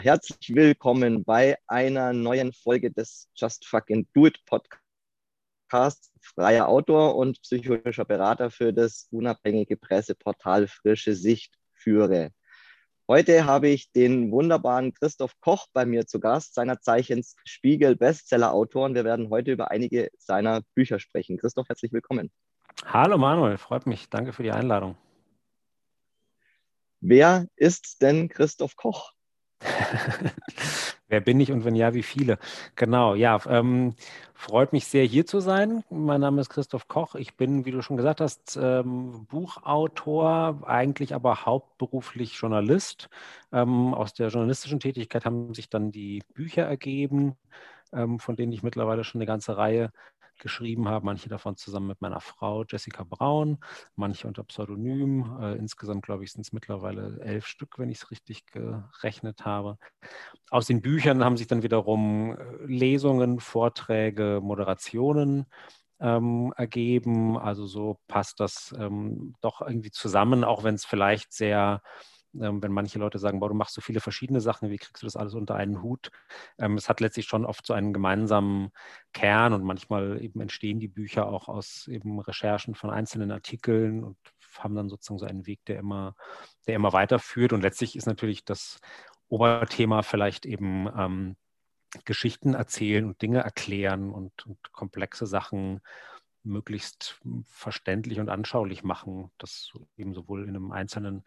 Herzlich willkommen bei einer neuen Folge des Just Fucking Do It Podcasts. Freier Autor und psychologischer Berater für das unabhängige Presseportal Frische Sicht führe. Heute habe ich den wunderbaren Christoph Koch bei mir zu Gast, seiner Zeichens Spiegel Bestseller-Autor. Und wir werden heute über einige seiner Bücher sprechen. Christoph, herzlich willkommen. Hallo Manuel, freut mich. Danke für die Einladung. Wer ist denn Christoph Koch? Wer bin ich und wenn ja, wie viele? Genau, ja, ähm, freut mich sehr, hier zu sein. Mein Name ist Christoph Koch. Ich bin, wie du schon gesagt hast, ähm, Buchautor, eigentlich aber hauptberuflich Journalist. Ähm, aus der journalistischen Tätigkeit haben sich dann die Bücher ergeben, ähm, von denen ich mittlerweile schon eine ganze Reihe geschrieben habe, manche davon zusammen mit meiner Frau Jessica Braun, manche unter Pseudonym. Äh, insgesamt, glaube ich, sind es mittlerweile elf Stück, wenn ich es richtig gerechnet habe. Aus den Büchern haben sich dann wiederum äh, Lesungen, Vorträge, Moderationen ähm, ergeben. Also so passt das ähm, doch irgendwie zusammen, auch wenn es vielleicht sehr ähm, wenn manche Leute sagen, boah, du machst so viele verschiedene Sachen, wie kriegst du das alles unter einen Hut? Ähm, es hat letztlich schon oft so einen gemeinsamen Kern und manchmal eben entstehen die Bücher auch aus eben Recherchen von einzelnen Artikeln und haben dann sozusagen so einen Weg, der immer, der immer weiterführt. Und letztlich ist natürlich das Oberthema vielleicht eben ähm, Geschichten erzählen und Dinge erklären und, und komplexe Sachen möglichst verständlich und anschaulich machen, das eben sowohl in einem einzelnen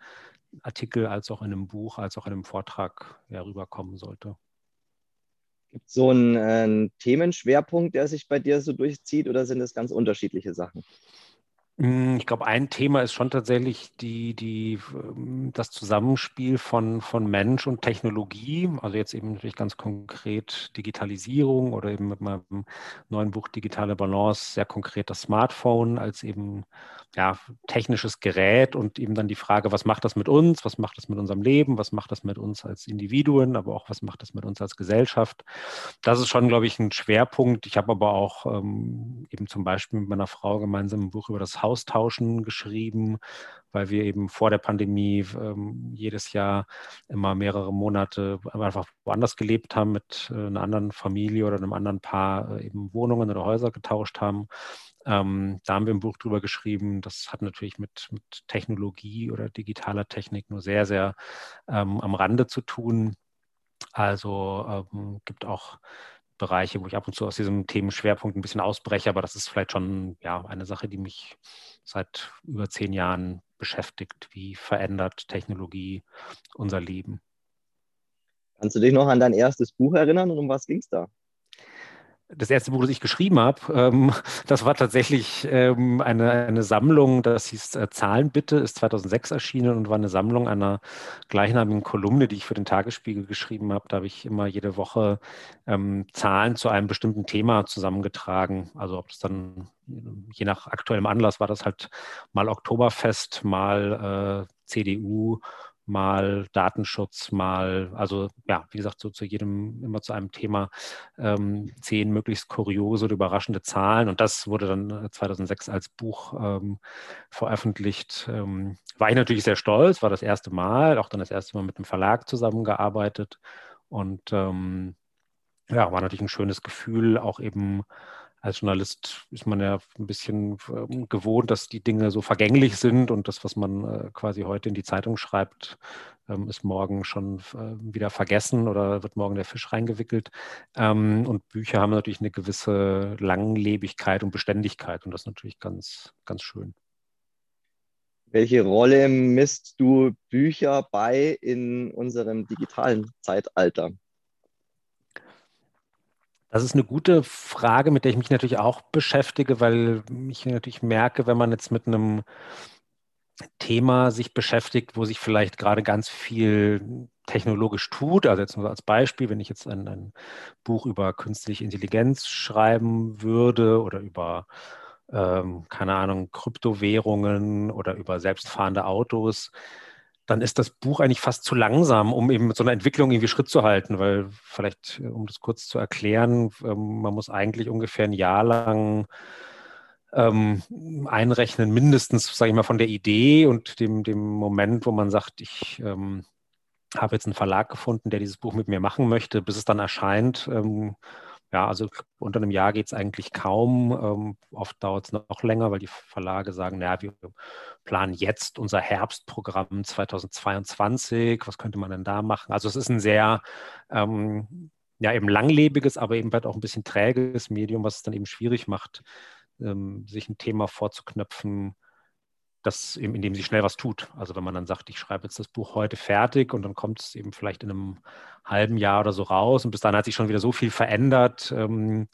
Artikel als auch in einem Buch, als auch in einem Vortrag ja, rüberkommen sollte. Gibt es so einen, äh, Themenschwerpunkt, der sich bei dir so durchzieht oder sind es ganz unterschiedliche Sachen? Hm, ich glaube, ein Thema ist schon tatsächlich die, die, ähm, das Zusammenspiel von, von Mensch und Technologie. Also jetzt eben natürlich ganz konkret Digitalisierung oder eben mit meinem neuen Buch Digitale Balance sehr konkret das Smartphone als eben ja, technisches Gerät und eben dann die Frage, was macht das mit uns, was macht das mit unserem Leben, was macht das mit uns als Individuen, aber auch was macht das mit uns als Gesellschaft. Das ist schon, glaube ich, ein Schwerpunkt. Ich habe aber auch ähm, eben zum Beispiel mit meiner Frau gemeinsam ein Buch über das Haus Austauschen geschrieben, weil wir eben vor der Pandemie ähm, jedes Jahr immer mehrere Monate einfach woanders gelebt haben, mit äh, einer anderen Familie oder einem anderen Paar äh, eben Wohnungen oder Häuser getauscht haben. Ähm, da haben wir ein Buch drüber geschrieben. Das hat natürlich mit, mit Technologie oder digitaler Technik nur sehr, sehr ähm, am Rande zu tun. Also ähm, gibt auch Bereiche, wo ich ab und zu aus diesem Themenschwerpunkt ein bisschen ausbreche, aber das ist vielleicht schon ja, eine Sache, die mich seit über zehn Jahren beschäftigt. Wie verändert Technologie unser Leben? Kannst du dich noch an dein erstes Buch erinnern und um was ging es da? Das erste Buch, das ich geschrieben habe, ähm, das war tatsächlich ähm, eine, eine Sammlung, das hieß äh, Zahlen bitte, ist 2006 erschienen und war eine Sammlung einer gleichnamigen Kolumne, die ich für den Tagesspiegel geschrieben habe. Da habe ich immer jede Woche ähm, Zahlen zu einem bestimmten Thema zusammengetragen. Also ob es dann, je nach aktuellem Anlass, war das halt mal Oktoberfest, mal äh, CDU mal Datenschutz, mal, also ja, wie gesagt, so zu jedem, immer zu einem Thema ähm, zehn möglichst kuriose oder überraschende Zahlen. Und das wurde dann 2006 äh, als Buch ähm, veröffentlicht. Ähm, war ich natürlich sehr stolz, war das erste Mal, auch dann das erste Mal mit einem Verlag zusammengearbeitet. Und ähm, ja, war natürlich ein schönes Gefühl, auch eben als Journalist ist man ja ein bisschen ähm, gewohnt, dass die Dinge so vergänglich sind und das, was man äh, quasi heute in die Zeitung schreibt, ähm, ist morgen schon äh, wieder vergessen oder wird morgen der Fisch reingewickelt. Ähm, und Bücher haben natürlich eine gewisse Langlebigkeit und Beständigkeit und das ist natürlich ganz, ganz schön. Welche Rolle misst du Bücher bei in unserem digitalen Zeitalter? Das ist eine gute Frage, mit der ich mich natürlich auch beschäftige, weil ich natürlich merke, wenn man jetzt mit einem Thema sich beschäftigt, wo sich vielleicht gerade ganz viel technologisch tut. Also jetzt nur als Beispiel, wenn ich jetzt ein, ein Buch über künstliche Intelligenz schreiben würde oder über, ähm, keine Ahnung, Kryptowährungen oder über selbstfahrende Autos, dann ist das Buch eigentlich fast zu langsam, um eben mit so einer Entwicklung irgendwie Schritt zu halten, weil vielleicht, äh, um das kurz zu erklären, ähm, man muss eigentlich ungefähr ein Jahr lang ähm, einrechnen, mindestens, sage ich mal, von der Idee und dem, dem Moment, wo man sagt, ich ähm, habe jetzt einen Verlag gefunden, der dieses Buch mit mir machen möchte, bis es dann erscheint. Ähm, ja, also unter einem Jahr geht es eigentlich kaum. Ähm, oft dauert es noch länger, weil die Verlage sagen, naja, wir planen jetzt unser Herbstprogramm 2022. Was könnte man denn da machen? Also es ist ein sehr, ähm, ja, eben langlebiges, aber eben halt auch ein bisschen träges Medium, was es dann eben schwierig macht, ähm, sich ein Thema vorzuknöpfen, das eben, indem sie schnell was tut. Also wenn man dann sagt, ich schreibe jetzt das Buch heute fertig und dann kommt es eben vielleicht in einem halben Jahr oder so raus und bis dann hat sich schon wieder so viel verändert. Ähm,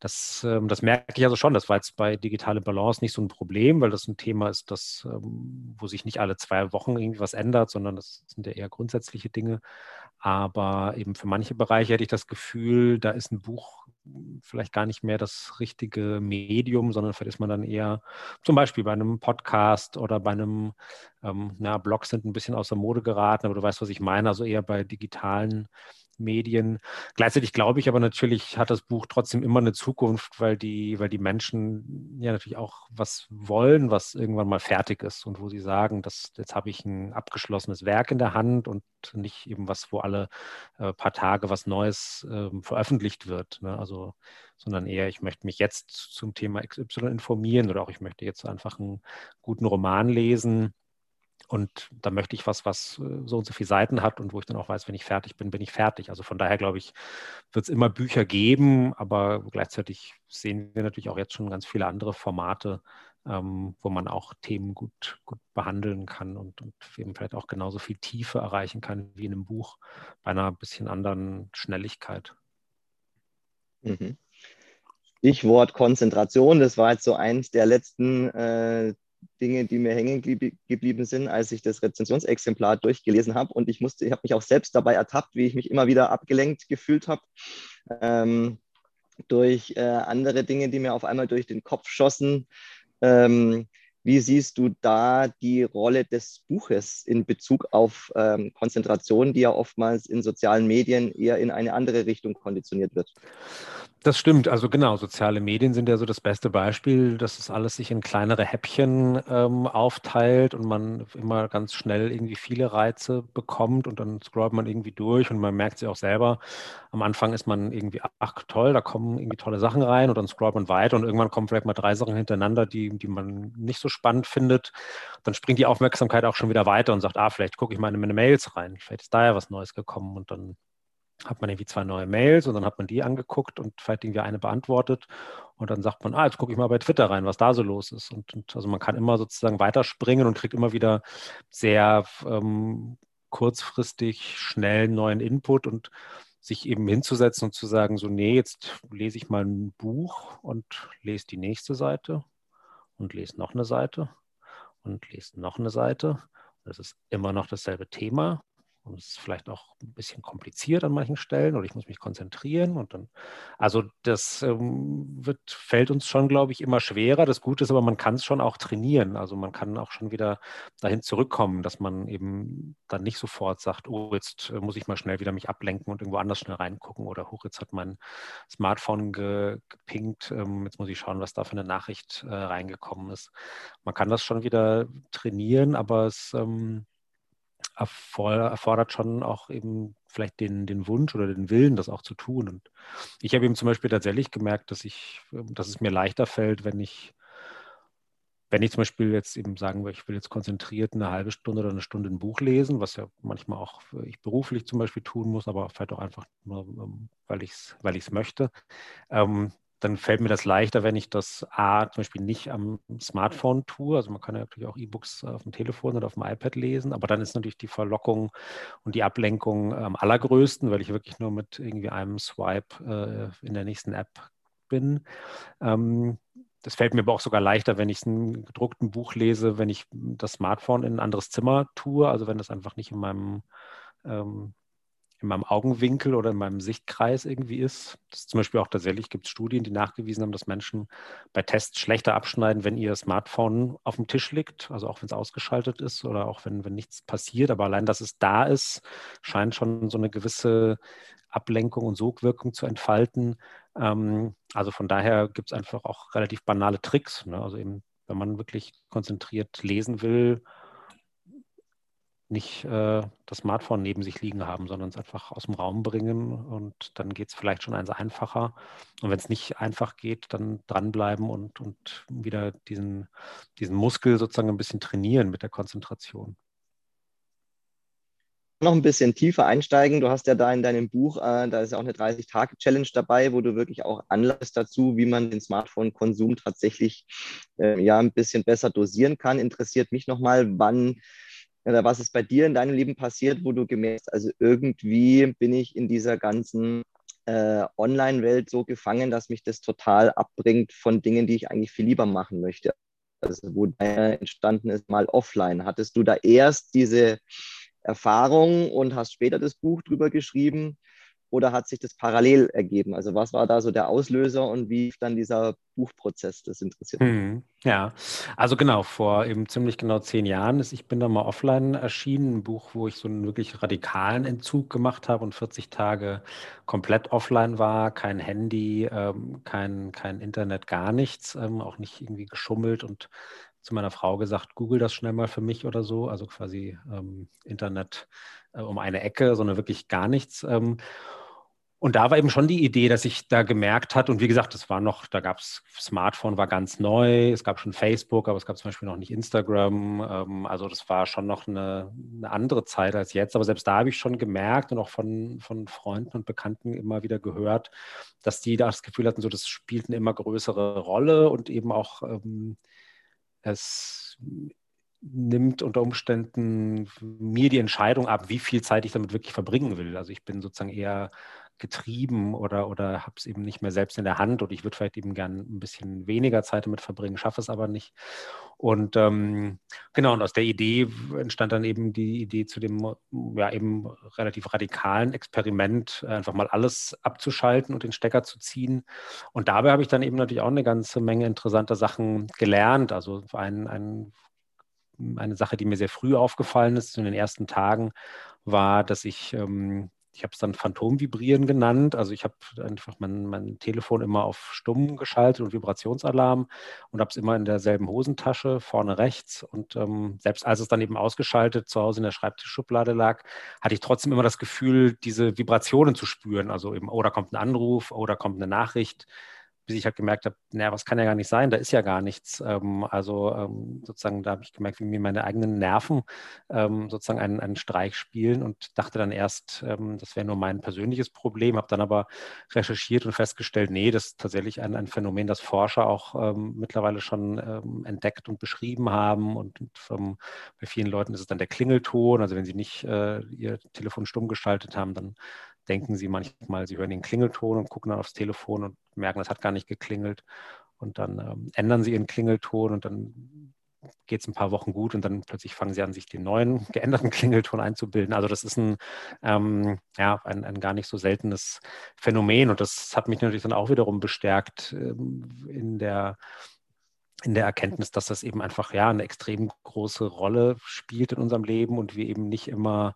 das, ähm, das merke ich also schon. Das war jetzt bei digitale Balance nicht so ein Problem, weil das ein Thema ist, das, ähm, wo sich nicht alle zwei Wochen irgendwie was ändert, sondern das sind ja eher grundsätzliche Dinge. Aber eben für manche Bereiche hätte ich das Gefühl, da ist ein Buch vielleicht gar nicht mehr das richtige Medium, sondern vielleicht ist man dann eher zum Beispiel bei einem Podcast oder bei einem, ähm, na, Blogs sind ein bisschen aus der Mode geraten, aber du weißt, was ich meine, also eher bei digitalen Medien. Gleichzeitig glaube ich aber natürlich, hat das Buch trotzdem immer eine Zukunft, weil die, weil die Menschen ja natürlich auch was wollen, was irgendwann mal fertig ist und wo sie sagen, dass jetzt habe ich ein abgeschlossenes Werk in der Hand und nicht eben was, wo alle äh, paar Tage was Neues äh, veröffentlicht wird. Ne? Also, sondern eher, ich möchte mich jetzt zum Thema XY informieren oder auch ich möchte jetzt einfach einen guten Roman lesen und da möchte ich was, was äh, so und so viele Seiten hat und wo ich dann auch weiß, wenn ich fertig bin, bin ich fertig. Also von daher glaube ich, wird es immer Bücher geben, aber gleichzeitig sehen wir natürlich auch jetzt schon ganz viele andere Formate, ähm, wo man auch Themen gut, gut behandeln kann und, und eben vielleicht auch genauso viel Tiefe erreichen kann wie in einem Buch bei einer bisschen anderen Schnelligkeit. Mhm. Stichwort Konzentration, das war jetzt so eins der letzten äh, Dinge, die mir hängen geblieben sind, als ich das Rezensionsexemplar durchgelesen habe. Und ich musste, ich habe mich auch selbst dabei ertappt, wie ich mich immer wieder abgelenkt gefühlt habe ähm, durch äh, andere Dinge, die mir auf einmal durch den Kopf schossen. Ähm, wie siehst du da die Rolle des Buches in Bezug auf ähm, Konzentration, die ja oftmals in sozialen Medien eher in eine andere Richtung konditioniert wird? Das stimmt, also genau, soziale Medien sind ja so das beste Beispiel, dass es alles sich in kleinere Häppchen ähm, aufteilt und man immer ganz schnell irgendwie viele Reize bekommt und dann scrollt man irgendwie durch und man merkt sich auch selber, am Anfang ist man irgendwie, ach toll, da kommen irgendwie tolle Sachen rein und dann scrollt man weiter und irgendwann kommen vielleicht mal drei Sachen hintereinander, die, die man nicht so spannend findet. Dann springt die Aufmerksamkeit auch schon wieder weiter und sagt, ah, vielleicht gucke ich mal in meine Mails rein, vielleicht ist da ja was Neues gekommen und dann hat man irgendwie zwei neue Mails und dann hat man die angeguckt und vielleicht irgendwie eine beantwortet und dann sagt man, ah, jetzt gucke ich mal bei Twitter rein, was da so los ist. Und, und also man kann immer sozusagen weiterspringen und kriegt immer wieder sehr ähm, kurzfristig schnell neuen Input und sich eben hinzusetzen und zu sagen, so, nee, jetzt lese ich mal ein Buch und lese die nächste Seite und lese noch eine Seite und lese noch eine Seite. Das ist immer noch dasselbe Thema und es ist vielleicht auch ein bisschen kompliziert an manchen Stellen oder ich muss mich konzentrieren und dann, also das ähm, wird, fällt uns schon, glaube ich, immer schwerer. Das Gute ist aber, man kann es schon auch trainieren. Also man kann auch schon wieder dahin zurückkommen, dass man eben dann nicht sofort sagt, oh, jetzt äh, muss ich mal schnell wieder mich ablenken und irgendwo anders schnell reingucken oder hoch, jetzt hat mein Smartphone ge, gepinkt, ähm, jetzt muss ich schauen, was da für eine Nachricht äh, reingekommen ist. Man kann das schon wieder trainieren, aber es ähm, erfordert schon auch eben vielleicht den, den Wunsch oder den Willen, das auch zu tun. Und ich habe eben zum Beispiel tatsächlich gemerkt, dass ich, ähm, dass es mir leichter fällt, wenn ich, wenn ich zum Beispiel jetzt eben sagen will, ich will jetzt konzentriert eine halbe Stunde oder eine Stunde ein Buch lesen, was ja manchmal auch ich beruflich zum Beispiel tun muss, aber vielleicht auch einfach nur, ähm, weil ich es weil möchte, ähm, dann fällt mir das leichter, wenn ich das A zum Beispiel nicht am Smartphone tue. Also man kann ja natürlich auch E-Books auf dem Telefon oder auf dem iPad lesen, aber dann ist natürlich die Verlockung und die Ablenkung am allergrößten, weil ich wirklich nur mit irgendwie einem Swipe äh, in der nächsten App bin. Ähm, das fällt mir aber auch sogar leichter, wenn ich ein gedruckten Buch lese, wenn ich das Smartphone in ein anderes Zimmer tue, also wenn das einfach nicht in meinem ähm, in meinem Augenwinkel oder in meinem Sichtkreis irgendwie ist. Das zum Beispiel auch tatsächlich gibt es Studien, die nachgewiesen haben, dass Menschen bei Tests schlechter abschneiden, wenn ihr Smartphone auf dem Tisch liegt, also auch wenn es ausgeschaltet ist oder auch wenn, wenn nichts passiert. Aber allein, dass es da ist, scheint schon so eine gewisse Ablenkung und Sogwirkung zu entfalten. Ähm, also von daher gibt es einfach auch relativ banale Tricks. Ne? Also eben, wenn man wirklich konzentriert lesen will, nicht äh, das Smartphone neben sich liegen haben, sondern es einfach aus dem Raum bringen und dann geht es vielleicht schon eins einfacher. Und wenn es nicht einfach geht, dann dranbleiben und, und wieder diesen, diesen Muskel sozusagen ein bisschen trainieren mit der Konzentration noch ein bisschen tiefer einsteigen. Du hast ja da in deinem Buch, äh, da ist ja auch eine 30-Tage-Challenge dabei, wo du wirklich auch Anlass dazu, wie man den Smartphone-Konsum tatsächlich äh, ja ein bisschen besser dosieren kann. Interessiert mich nochmal, wann oder was ist bei dir in deinem Leben passiert, wo du gemerkt hast, also irgendwie bin ich in dieser ganzen äh, Online-Welt so gefangen, dass mich das total abbringt von Dingen, die ich eigentlich viel lieber machen möchte. Also wo entstanden ist, mal offline. Hattest du da erst diese Erfahrung und hast später das Buch drüber geschrieben? Oder hat sich das parallel ergeben? Also was war da so der Auslöser und wie dann dieser Buchprozess? Das interessiert mich. Hm, ja, also genau, vor eben ziemlich genau zehn Jahren ist Ich bin da mal offline erschienen, ein Buch, wo ich so einen wirklich radikalen Entzug gemacht habe und 40 Tage komplett offline war, kein Handy, ähm, kein, kein Internet, gar nichts, ähm, auch nicht irgendwie geschummelt und zu meiner Frau gesagt, google das schnell mal für mich oder so, also quasi ähm, Internet äh, um eine Ecke, sondern wirklich gar nichts. Ähm, und da war eben schon die Idee, dass ich da gemerkt hat, und wie gesagt, es war noch, da gab es, Smartphone war ganz neu, es gab schon Facebook, aber es gab zum Beispiel noch nicht Instagram. Ähm, also das war schon noch eine, eine, andere Zeit als jetzt. Aber selbst da habe ich schon gemerkt und auch von, von Freunden und Bekannten immer wieder gehört, dass die da das Gefühl hatten, so das spielt eine immer größere Rolle und eben auch ähm, es nimmt unter Umständen mir die Entscheidung ab, wie viel Zeit ich damit wirklich verbringen will. Also ich bin sozusagen eher getrieben oder, oder habe es eben nicht mehr selbst in der Hand oder ich würde vielleicht eben gern ein bisschen weniger Zeit damit verbringen, schaffe es aber nicht. Und ähm, genau, und aus der Idee entstand dann eben die Idee zu dem ja eben relativ radikalen Experiment, einfach mal alles abzuschalten und den Stecker zu ziehen. Und dabei habe ich dann eben natürlich auch eine ganze Menge interessanter Sachen gelernt. Also ein, ein eine Sache, die mir sehr früh aufgefallen ist in den ersten Tagen, war, dass ich ähm, ich habe es dann Phantomvibrieren genannt. Also ich habe einfach mein, mein Telefon immer auf Stumm geschaltet und Vibrationsalarm und habe es immer in derselben Hosentasche, vorne rechts. Und ähm, selbst als es dann eben ausgeschaltet zu Hause in der Schreibtischschublade lag, hatte ich trotzdem immer das Gefühl, diese Vibrationen zu spüren. Also eben, oh, da kommt ein Anruf, oh, da kommt eine Nachricht bis ich halt gemerkt habe, naja, was kann ja gar nicht sein, da ist ja gar nichts. Ähm, also ähm, sozusagen, da habe ich gemerkt, wie mir meine eigenen Nerven ähm, sozusagen einen, einen Streich spielen und dachte dann erst, ähm, das wäre nur mein persönliches Problem, habe dann aber recherchiert und festgestellt, nee, das ist tatsächlich ein, ein Phänomen, das Forscher auch ähm, mittlerweile schon ähm, entdeckt und beschrieben haben und, und bei vielen Leuten ist es dann der Klingelton, also wenn sie nicht äh, ihr Telefon stumm geschaltet haben, dann denken sie manchmal, sie hören den Klingelton und gucken dann aufs Telefon und merken, das hat gar nicht geklingelt. Und dann ähm, ändern sie ihren Klingelton und dann geht es ein paar Wochen gut und dann plötzlich fangen sie an, sich den neuen geänderten Klingelton einzubilden. Also das ist ein, ähm, ja, ein, ein, gar nicht so seltenes Phänomen und das hat mich natürlich dann auch wiederum bestärkt ähm, in der in der Erkenntnis, dass das eben einfach ja eine extrem große Rolle spielt in unserem Leben und wir eben nicht immer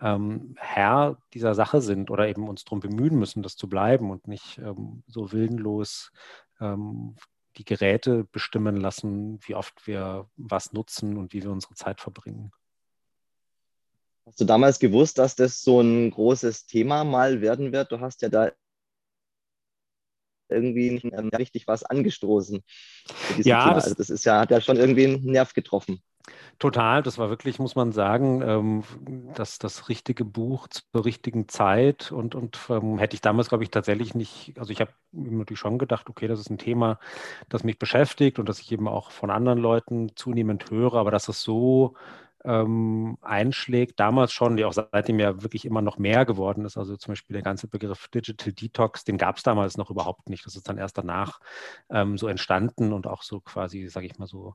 ähm, Herr dieser Sache sind oder eben uns darum bemühen müssen, das zu bleiben und nicht ähm, so willenlos ähm, die Geräte bestimmen lassen, wie oft wir was nutzen und wie wir unsere Zeit verbringen. Hast du damals gewusst, dass das so ein großes Thema mal werden wird? Du hast ja da irgendwie nicht richtig was angestoßen. Ja, das, also das ist ja, hat ja schon irgendwie einen Nerv getroffen. Total, das war wirklich, muss man sagen, ähm, das, das richtige Buch zur richtigen Zeit und, und ähm, hätte ich damals, glaube ich, tatsächlich nicht, also ich habe natürlich schon gedacht, okay, das ist ein Thema, das mich beschäftigt und das ich eben auch von anderen Leuten zunehmend höre, aber dass es so ähm, einschlägt, damals schon, die auch seitdem ja wirklich immer noch mehr geworden ist. Also zum Beispiel der ganze Begriff Digital Detox, den gab es damals noch überhaupt nicht. Das ist dann erst danach ähm, so entstanden und auch so quasi, sage ich mal so,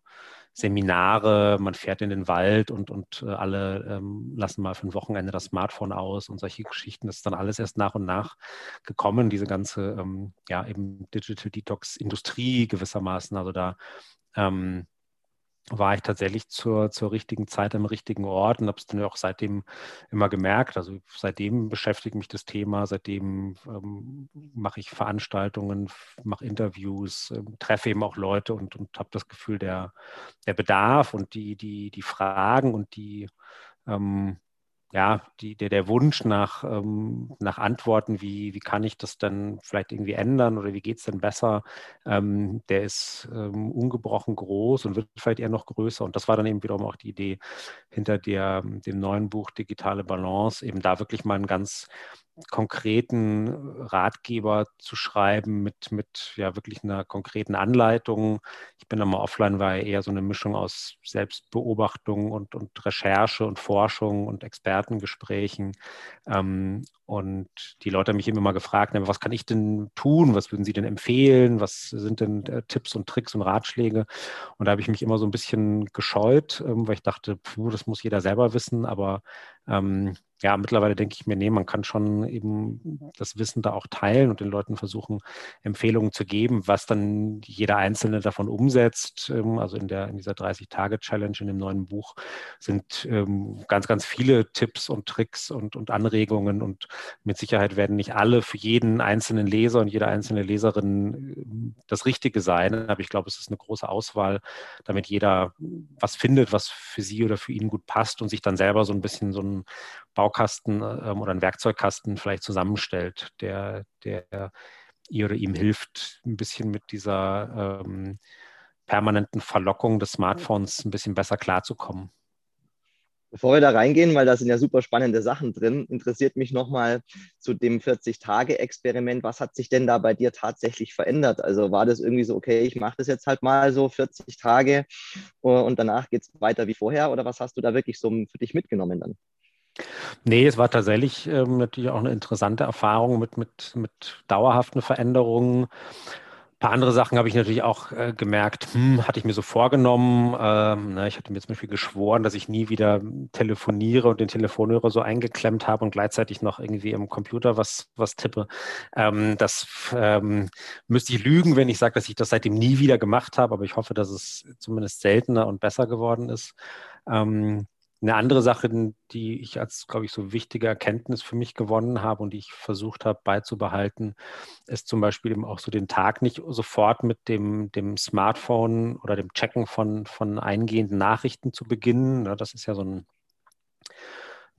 Seminare, man fährt in den Wald und, und äh, alle ähm, lassen mal für ein Wochenende das Smartphone aus und solche Geschichten. Das ist dann alles erst nach und nach gekommen, diese ganze, ähm, ja, eben Digital Detox-Industrie gewissermaßen. Also da ähm, war ich tatsächlich zur, zur richtigen Zeit am richtigen Ort und habe es dann auch seitdem immer gemerkt. Also seitdem beschäftigt mich das Thema, seitdem ähm, mache ich Veranstaltungen, mache Interviews, äh, treffe eben auch Leute und, und habe das Gefühl, der, der Bedarf und die, die, die Fragen und die ähm, ja, die, der, der Wunsch nach, ähm, nach Antworten, wie, wie kann ich das dann vielleicht irgendwie ändern oder wie geht es denn besser, ähm, der ist ähm, ungebrochen groß und wird vielleicht eher noch größer. Und das war dann eben wiederum auch die Idee hinter der, dem neuen Buch Digitale Balance, eben da wirklich mal einen ganz konkreten Ratgeber zu schreiben mit, mit ja wirklich einer konkreten Anleitung. Ich bin einmal offline, war eher so eine Mischung aus Selbstbeobachtung und, und Recherche und Forschung und Expertengesprächen. Ähm, und die Leute haben mich immer mal gefragt, was kann ich denn tun? Was würden Sie denn empfehlen? Was sind denn äh, Tipps und Tricks und Ratschläge? Und da habe ich mich immer so ein bisschen gescheut, ähm, weil ich dachte, puh, das muss jeder selber wissen. Aber ähm, ja, mittlerweile denke ich mir, nee, man kann schon eben das Wissen da auch teilen und den Leuten versuchen, Empfehlungen zu geben, was dann jeder Einzelne davon umsetzt. Ähm, also in, der, in dieser 30-Tage-Challenge in dem neuen Buch sind ähm, ganz, ganz viele Tipps und Tricks und, und Anregungen und mit Sicherheit werden nicht alle für jeden einzelnen Leser und jede einzelne Leserin ähm, das Richtige sein. Aber ich glaube, es ist eine große Auswahl, damit jeder was findet, was für sie oder für ihn gut passt und sich dann selber so ein bisschen so ein Baukasten ähm, oder einen Werkzeugkasten vielleicht zusammenstellt, der, der ihr oder ihm hilft, ein bisschen mit dieser ähm, permanenten Verlockung des Smartphones ein bisschen besser klarzukommen. Bevor wir da reingehen, weil da sind ja super spannende Sachen drin, interessiert mich nochmal zu dem 40-Tage-Experiment. Was hat sich denn da bei dir tatsächlich verändert? Also war das irgendwie so, okay, ich mache das jetzt halt mal so 40 Tage und danach geht es weiter wie vorher? Oder was hast du da wirklich so für dich mitgenommen dann? Nee, es war tatsächlich ähm, natürlich auch eine interessante Erfahrung mit, mit, mit dauerhaften Veränderungen. Ein paar andere Sachen habe ich natürlich auch äh, gemerkt, hm, hatte ich mir so vorgenommen. Ähm, ne, ich hatte mir zum Beispiel geschworen, dass ich nie wieder telefoniere und den Telefonhörer so eingeklemmt habe und gleichzeitig noch irgendwie im Computer was, was tippe. Ähm, das ähm, müsste ich lügen, wenn ich sage, dass ich das seitdem nie wieder gemacht habe, aber ich hoffe, dass es zumindest seltener und besser geworden ist. Ähm, eine andere Sache, die ich als, glaube ich, so wichtige Erkenntnis für mich gewonnen habe und die ich versucht habe beizubehalten, ist zum Beispiel eben auch so den Tag nicht sofort mit dem, dem Smartphone oder dem Checken von, von eingehenden Nachrichten zu beginnen. Das ist ja so ein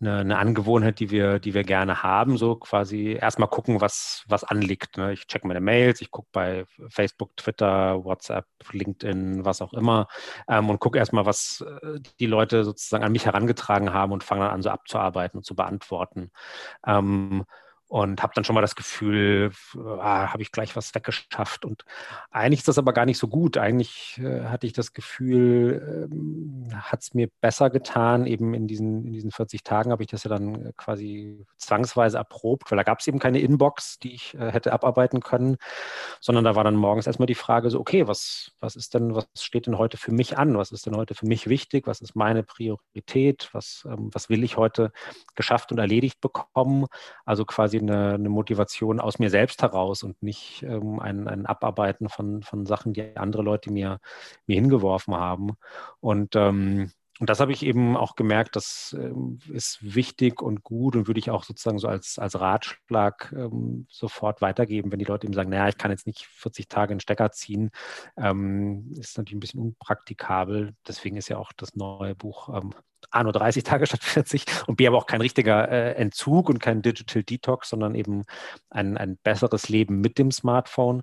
eine, eine, Angewohnheit, die wir, die wir gerne haben, so quasi erstmal gucken, was, was anliegt. Ne? Ich checke meine Mails, ich gucke bei Facebook, Twitter, WhatsApp, LinkedIn, was auch immer ähm, und gucke erstmal, was äh, die Leute sozusagen an mich herangetragen haben und fange dann an, so abzuarbeiten und zu beantworten. Ähm, und habe dann schon mal das Gefühl, ah, habe ich gleich was weggeschafft. Und eigentlich ist das aber gar nicht so gut. Eigentlich äh, hatte ich das Gefühl, ähm, hat es mir besser getan. Eben in diesen, in diesen 40 Tagen habe ich das ja dann quasi zwangsweise erprobt, weil da gab es eben keine Inbox, die ich äh, hätte abarbeiten können, sondern da war dann morgens erstmal die Frage so, okay, was, was ist denn, was steht denn heute für mich an? Was ist denn heute für mich wichtig? Was ist meine Priorität? Was, ähm, was will ich heute geschafft und erledigt bekommen? Also quasi eine, eine, Motivation aus mir selbst heraus und nicht ähm, ein, ein Abarbeiten von, von Sachen, die andere Leute mir, mir hingeworfen haben. Und ähm, und das habe ich eben auch gemerkt, das ähm, ist wichtig und gut und würde ich auch sozusagen so als, als Ratschlag ähm, sofort weitergeben, wenn die Leute eben sagen, naja, ich kann jetzt nicht 40 Tage einen Stecker ziehen, ähm, ist natürlich ein bisschen unpraktikabel. Deswegen ist ja auch das neue Buch ähm, A nur 30 Tage statt 40 und B aber auch kein richtiger äh, Entzug und kein Digital Detox, sondern eben ein, ein besseres Leben mit dem Smartphone.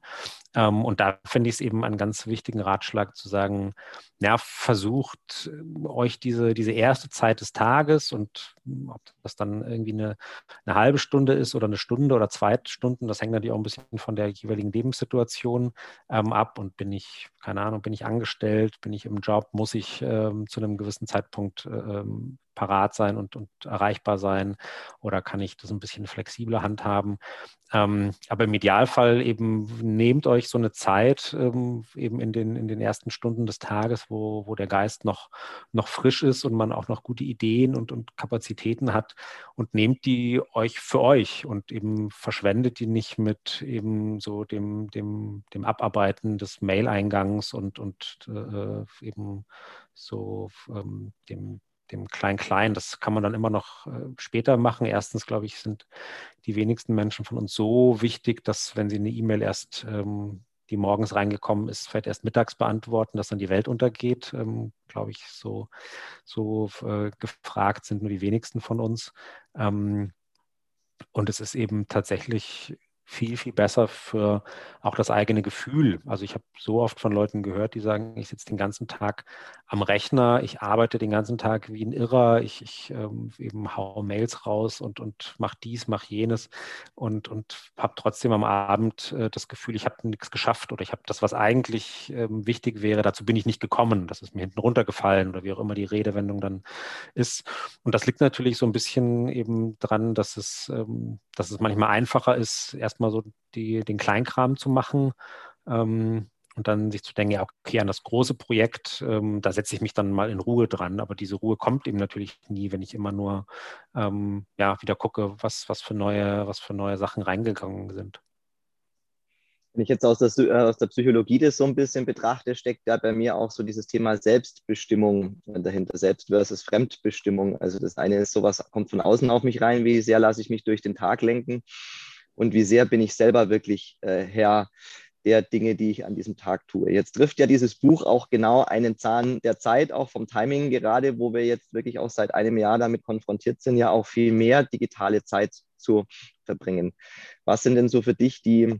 Ähm, und da finde ich es eben einen ganz wichtigen Ratschlag zu sagen, ja, versucht äh, euch diese, diese erste Zeit des Tages und hm, ob das dann irgendwie eine, eine halbe Stunde ist oder eine Stunde oder zwei Stunden, das hängt natürlich auch ein bisschen von der jeweiligen Lebenssituation ähm, ab. Und bin ich, keine Ahnung, bin ich angestellt, bin ich im Job, muss ich ähm, zu einem gewissen Zeitpunkt ähm, parat sein und, und erreichbar sein oder kann ich das ein bisschen flexibler handhaben. Ähm, aber im Idealfall eben nehmt euch so eine Zeit ähm, eben in den, in den ersten Stunden des Tages, wo, wo der Geist noch, noch frisch ist und man auch noch gute Ideen und, und Kapazitäten hat und nehmt die euch für euch und eben verschwendet die nicht mit eben so dem, dem, dem Abarbeiten des Mail-Eingangs und, und äh, eben so ähm, dem dem Klein-Klein. Das kann man dann immer noch äh, später machen. Erstens, glaube ich, sind die wenigsten Menschen von uns so wichtig, dass wenn sie eine E-Mail erst ähm, die morgens reingekommen ist, vielleicht erst mittags beantworten, dass dann die Welt untergeht. Ähm, Glaube ich, so, so äh, gefragt sind nur die wenigsten von uns. Ähm, und es ist eben tatsächlich viel, viel besser für auch das eigene Gefühl. Also ich habe so oft von Leuten gehört, die sagen, ich sitze den ganzen Tag am Rechner, ich arbeite den ganzen Tag wie ein Irrer, ich, ich ähm, eben hau Mails raus und, und mache dies, mache jenes und, und habe trotzdem am Abend äh, das Gefühl, ich habe nichts geschafft oder ich habe das, was eigentlich ähm, wichtig wäre, dazu bin ich nicht gekommen, das ist mir hinten runtergefallen oder wie auch immer die Redewendung dann ist. Und das liegt natürlich so ein bisschen eben dran, dass es, ähm, dass es manchmal einfacher ist, erstmal erstmal so die, den Kleinkram zu machen ähm, und dann sich zu denken, ja, okay, an das große Projekt, ähm, da setze ich mich dann mal in Ruhe dran. Aber diese Ruhe kommt eben natürlich nie, wenn ich immer nur ähm, ja, wieder gucke, was, was, für neue, was für neue Sachen reingegangen sind. Wenn ich jetzt aus der, äh, aus der Psychologie das so ein bisschen betrachte, steckt da bei mir auch so dieses Thema Selbstbestimmung dahinter, Selbst versus Fremdbestimmung. Also das eine ist, sowas kommt von außen auf mich rein, wie sehr lasse ich mich durch den Tag lenken und wie sehr bin ich selber wirklich äh, Herr der Dinge, die ich an diesem Tag tue. Jetzt trifft ja dieses Buch auch genau einen Zahn der Zeit, auch vom Timing gerade, wo wir jetzt wirklich auch seit einem Jahr damit konfrontiert sind, ja auch viel mehr digitale Zeit zu verbringen. Was sind denn so für dich die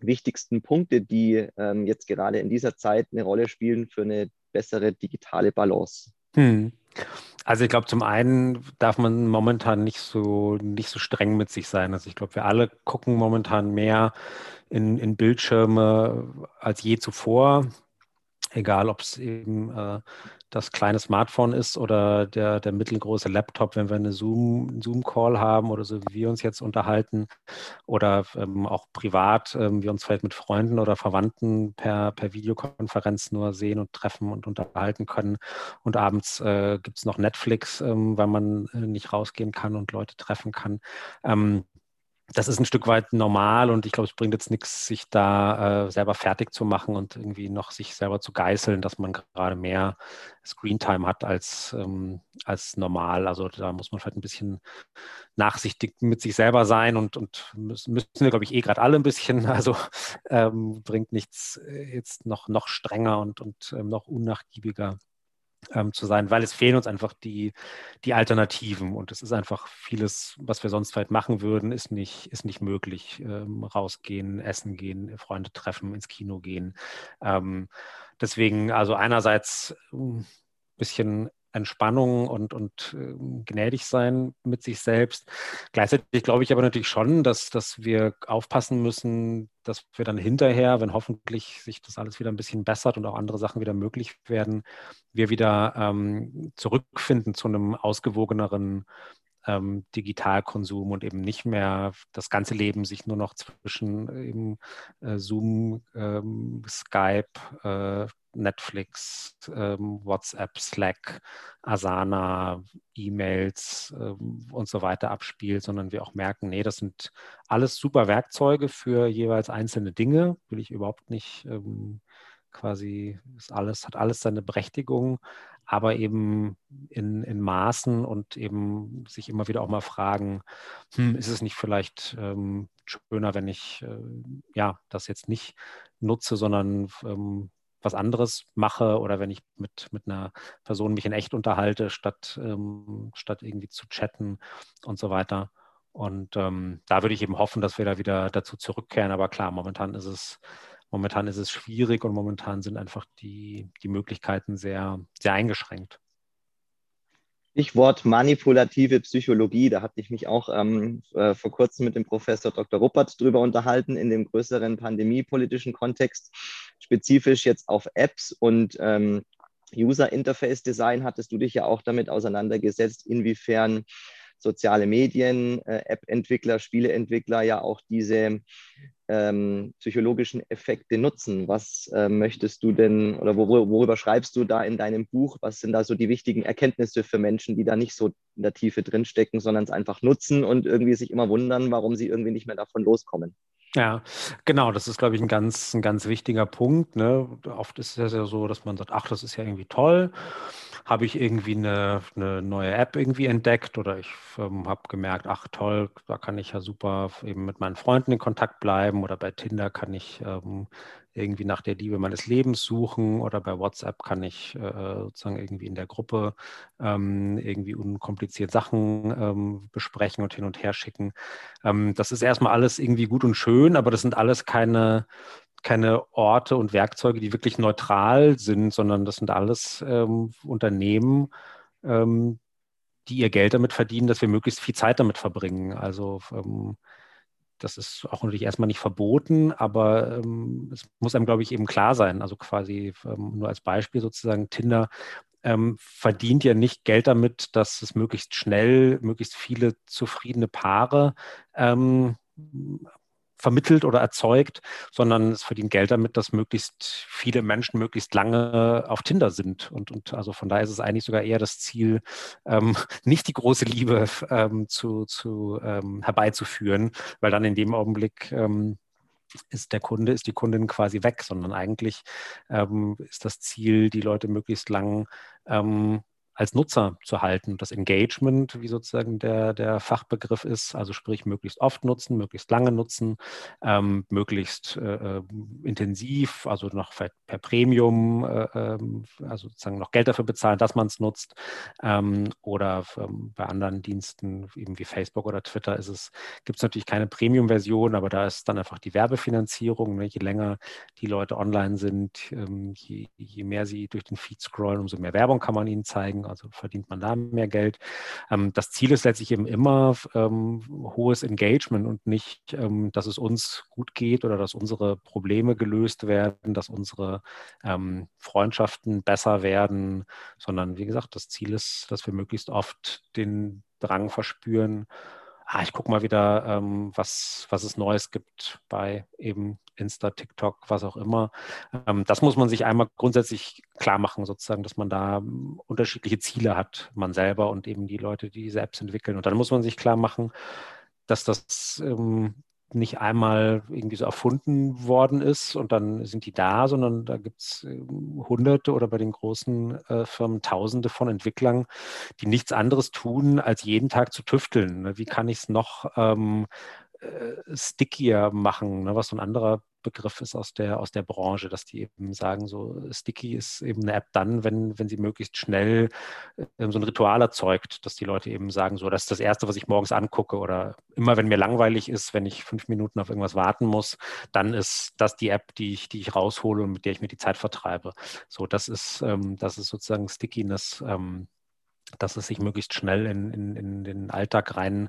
wichtigsten Punkte, die ähm, jetzt gerade in dieser Zeit eine Rolle spielen für eine bessere digitale Balance? Hm. Also ich glaube, zum einen darf man momentan nicht so, nicht so streng mit sich sein. Also ich glaube, wir alle gucken momentan mehr in, in Bildschirme als je zuvor. Egal, ob es eben äh, das kleine Smartphone ist oder der, der mittelgroße Laptop, wenn wir eine Zoom, Zoom-Call haben oder so wie wir uns jetzt unterhalten oder ähm, auch privat, ähm, wir uns vielleicht mit Freunden oder Verwandten per, per Videokonferenz nur sehen und treffen und unterhalten können. Und abends äh, gibt es noch Netflix, ähm, weil man äh, nicht rausgehen kann und Leute treffen kann. Ähm, das ist ein Stück weit normal und ich glaube, es bringt jetzt nichts, sich da äh, selber fertig zu machen und irgendwie noch sich selber zu geißeln, dass man gerade mehr Screentime hat als, ähm, als normal. Also da muss man vielleicht ein bisschen nachsichtig mit sich selber sein und, und müssen, wir, glaube ich, eh gerade alle ein bisschen. Also ähm, bringt nichts äh, jetzt noch, noch strenger und, und ähm, noch unnachgiebiger ähm, zu sein, weil es fehlen uns einfach die, die Alternativen und es ist einfach vieles, was wir sonst vielleicht machen würden, ist nicht, ist nicht möglich. Ähm, rausgehen, essen gehen, Freunde treffen, ins Kino gehen. Ähm, deswegen, also einerseits ein bisschen Entspannung und, und äh, gnädig sein mit sich selbst. Gleichzeitig glaube ich aber natürlich schon, dass, dass wir aufpassen müssen, dass wir dann hinterher, wenn hoffentlich sich das alles wieder ein bisschen bessert und auch andere Sachen wieder möglich werden, wir wieder ähm, zurückfinden zu einem ausgewogeneren ähm, Digitalkonsum und eben nicht mehr das ganze Leben sich nur noch zwischen eben äh, Zoom, ähm, Skype, äh, Netflix, ähm, WhatsApp, Slack, Asana, E-Mails ähm, und so weiter abspielt, sondern wir auch merken, nee, das sind alles super Werkzeuge für jeweils einzelne Dinge. Will ich überhaupt nicht ähm, quasi, ist alles, hat alles seine Berechtigung, aber eben in, in Maßen und eben sich immer wieder auch mal fragen, hm, ist es nicht vielleicht ähm, schöner, wenn ich äh, ja das jetzt nicht nutze, sondern ähm, was anderes mache oder wenn ich mit, mit einer Person mich in echt unterhalte, statt, ähm, statt irgendwie zu chatten und so weiter. Und ähm, da würde ich eben hoffen, dass wir da wieder dazu zurückkehren. Aber klar, momentan ist es momentan ist es schwierig und momentan sind einfach die, die Möglichkeiten sehr, sehr eingeschränkt. Stichwort manipulative Psychologie. Da hatte ich mich auch ähm, äh, vor kurzem mit dem Professor Dr. Ruppert drüber unterhalten in dem größeren pandemiepolitischen Kontext. Spezifisch jetzt auf Apps und ähm, User Interface Design hattest du dich ja auch damit auseinandergesetzt, inwiefern soziale Medien, äh, App-Entwickler, Spieleentwickler ja auch diese ähm, psychologischen Effekte nutzen. Was äh, möchtest du denn oder wor worüber schreibst du da in deinem Buch? Was sind da so die wichtigen Erkenntnisse für Menschen, die da nicht so in der Tiefe drinstecken, sondern es einfach nutzen und irgendwie sich immer wundern, warum sie irgendwie nicht mehr davon loskommen? Ja, genau, das ist, glaube ich, ein ganz, ein ganz wichtiger Punkt. Ne? Oft ist es ja so, dass man sagt, ach, das ist ja irgendwie toll. Habe ich irgendwie eine, eine neue App irgendwie entdeckt oder ich ähm, habe gemerkt, ach toll, da kann ich ja super eben mit meinen Freunden in Kontakt bleiben oder bei Tinder kann ich ähm, irgendwie nach der Liebe meines Lebens suchen oder bei WhatsApp kann ich äh, sozusagen irgendwie in der Gruppe ähm, irgendwie unkompliziert Sachen ähm, besprechen und hin und her schicken. Ähm, das ist erstmal alles irgendwie gut und schön, aber das sind alles keine keine Orte und Werkzeuge, die wirklich neutral sind, sondern das sind alles ähm, Unternehmen, ähm, die ihr Geld damit verdienen, dass wir möglichst viel Zeit damit verbringen. Also ähm, das ist auch natürlich erstmal nicht verboten, aber ähm, es muss einem, glaube ich, eben klar sein. Also quasi ähm, nur als Beispiel sozusagen, Tinder ähm, verdient ja nicht Geld damit, dass es möglichst schnell, möglichst viele zufriedene Paare ähm, vermittelt oder erzeugt, sondern es verdient Geld damit, dass möglichst viele Menschen möglichst lange auf Tinder sind. Und, und also von daher ist es eigentlich sogar eher das Ziel, ähm, nicht die große Liebe ähm, zu, zu ähm, herbeizuführen, weil dann in dem Augenblick ähm, ist der Kunde, ist die Kundin quasi weg, sondern eigentlich ähm, ist das Ziel, die Leute möglichst lang ähm, als Nutzer zu halten. Das Engagement, wie sozusagen der, der Fachbegriff ist, also sprich möglichst oft nutzen, möglichst lange nutzen, ähm, möglichst äh, äh intensiv, also noch per Premium, äh, ähm, also sozusagen noch Geld dafür bezahlen, dass man es nutzt. Ähm, oder ähm, bei anderen Diensten, eben wie Facebook oder Twitter, ist es, gibt es natürlich keine Premium-Version, aber da ist dann einfach die Werbefinanzierung. Ne? Je länger die Leute online sind, ähm, je, je mehr sie durch den Feed scrollen, umso mehr Werbung kann man ihnen zeigen also verdient man da mehr Geld. Ähm, das Ziel ist letztlich eben immer ähm, hohes Engagement und nicht, ähm, dass es uns gut geht oder dass unsere Probleme gelöst werden, dass unsere ähm, Freundschaften besser werden, sondern wie gesagt, das Ziel ist, dass wir möglichst oft den Drang verspüren, ah, ich gucke mal wieder, ähm, was, was es Neues gibt bei eben Insta, TikTok, was auch immer. Ähm, das muss man sich einmal grundsätzlich klar machen, sozusagen, dass man da ähm, unterschiedliche Ziele hat, man selber und eben die Leute, die diese Apps entwickeln. Und dann muss man sich klar machen, dass das ähm, nicht einmal irgendwie so erfunden worden ist und dann sind die da, sondern da gibt es hunderte oder bei den großen äh, Firmen tausende von Entwicklern, die nichts anderes tun, als jeden Tag zu tüfteln. Ne? Wie kann ich es noch ähm, äh, stickier machen, ne? was so ein anderer Begriff ist aus der, aus der Branche, dass die eben sagen, so Sticky ist eben eine App dann, wenn, wenn sie möglichst schnell äh, so ein Ritual erzeugt, dass die Leute eben sagen, so, das ist das Erste, was ich morgens angucke oder immer, wenn mir langweilig ist, wenn ich fünf Minuten auf irgendwas warten muss, dann ist das die App, die ich, die ich raushole und mit der ich mir die Zeit vertreibe. So, das ist, ähm, das ist sozusagen Stickiness. Ähm, dass es sich möglichst schnell in, in, in den Alltag rein,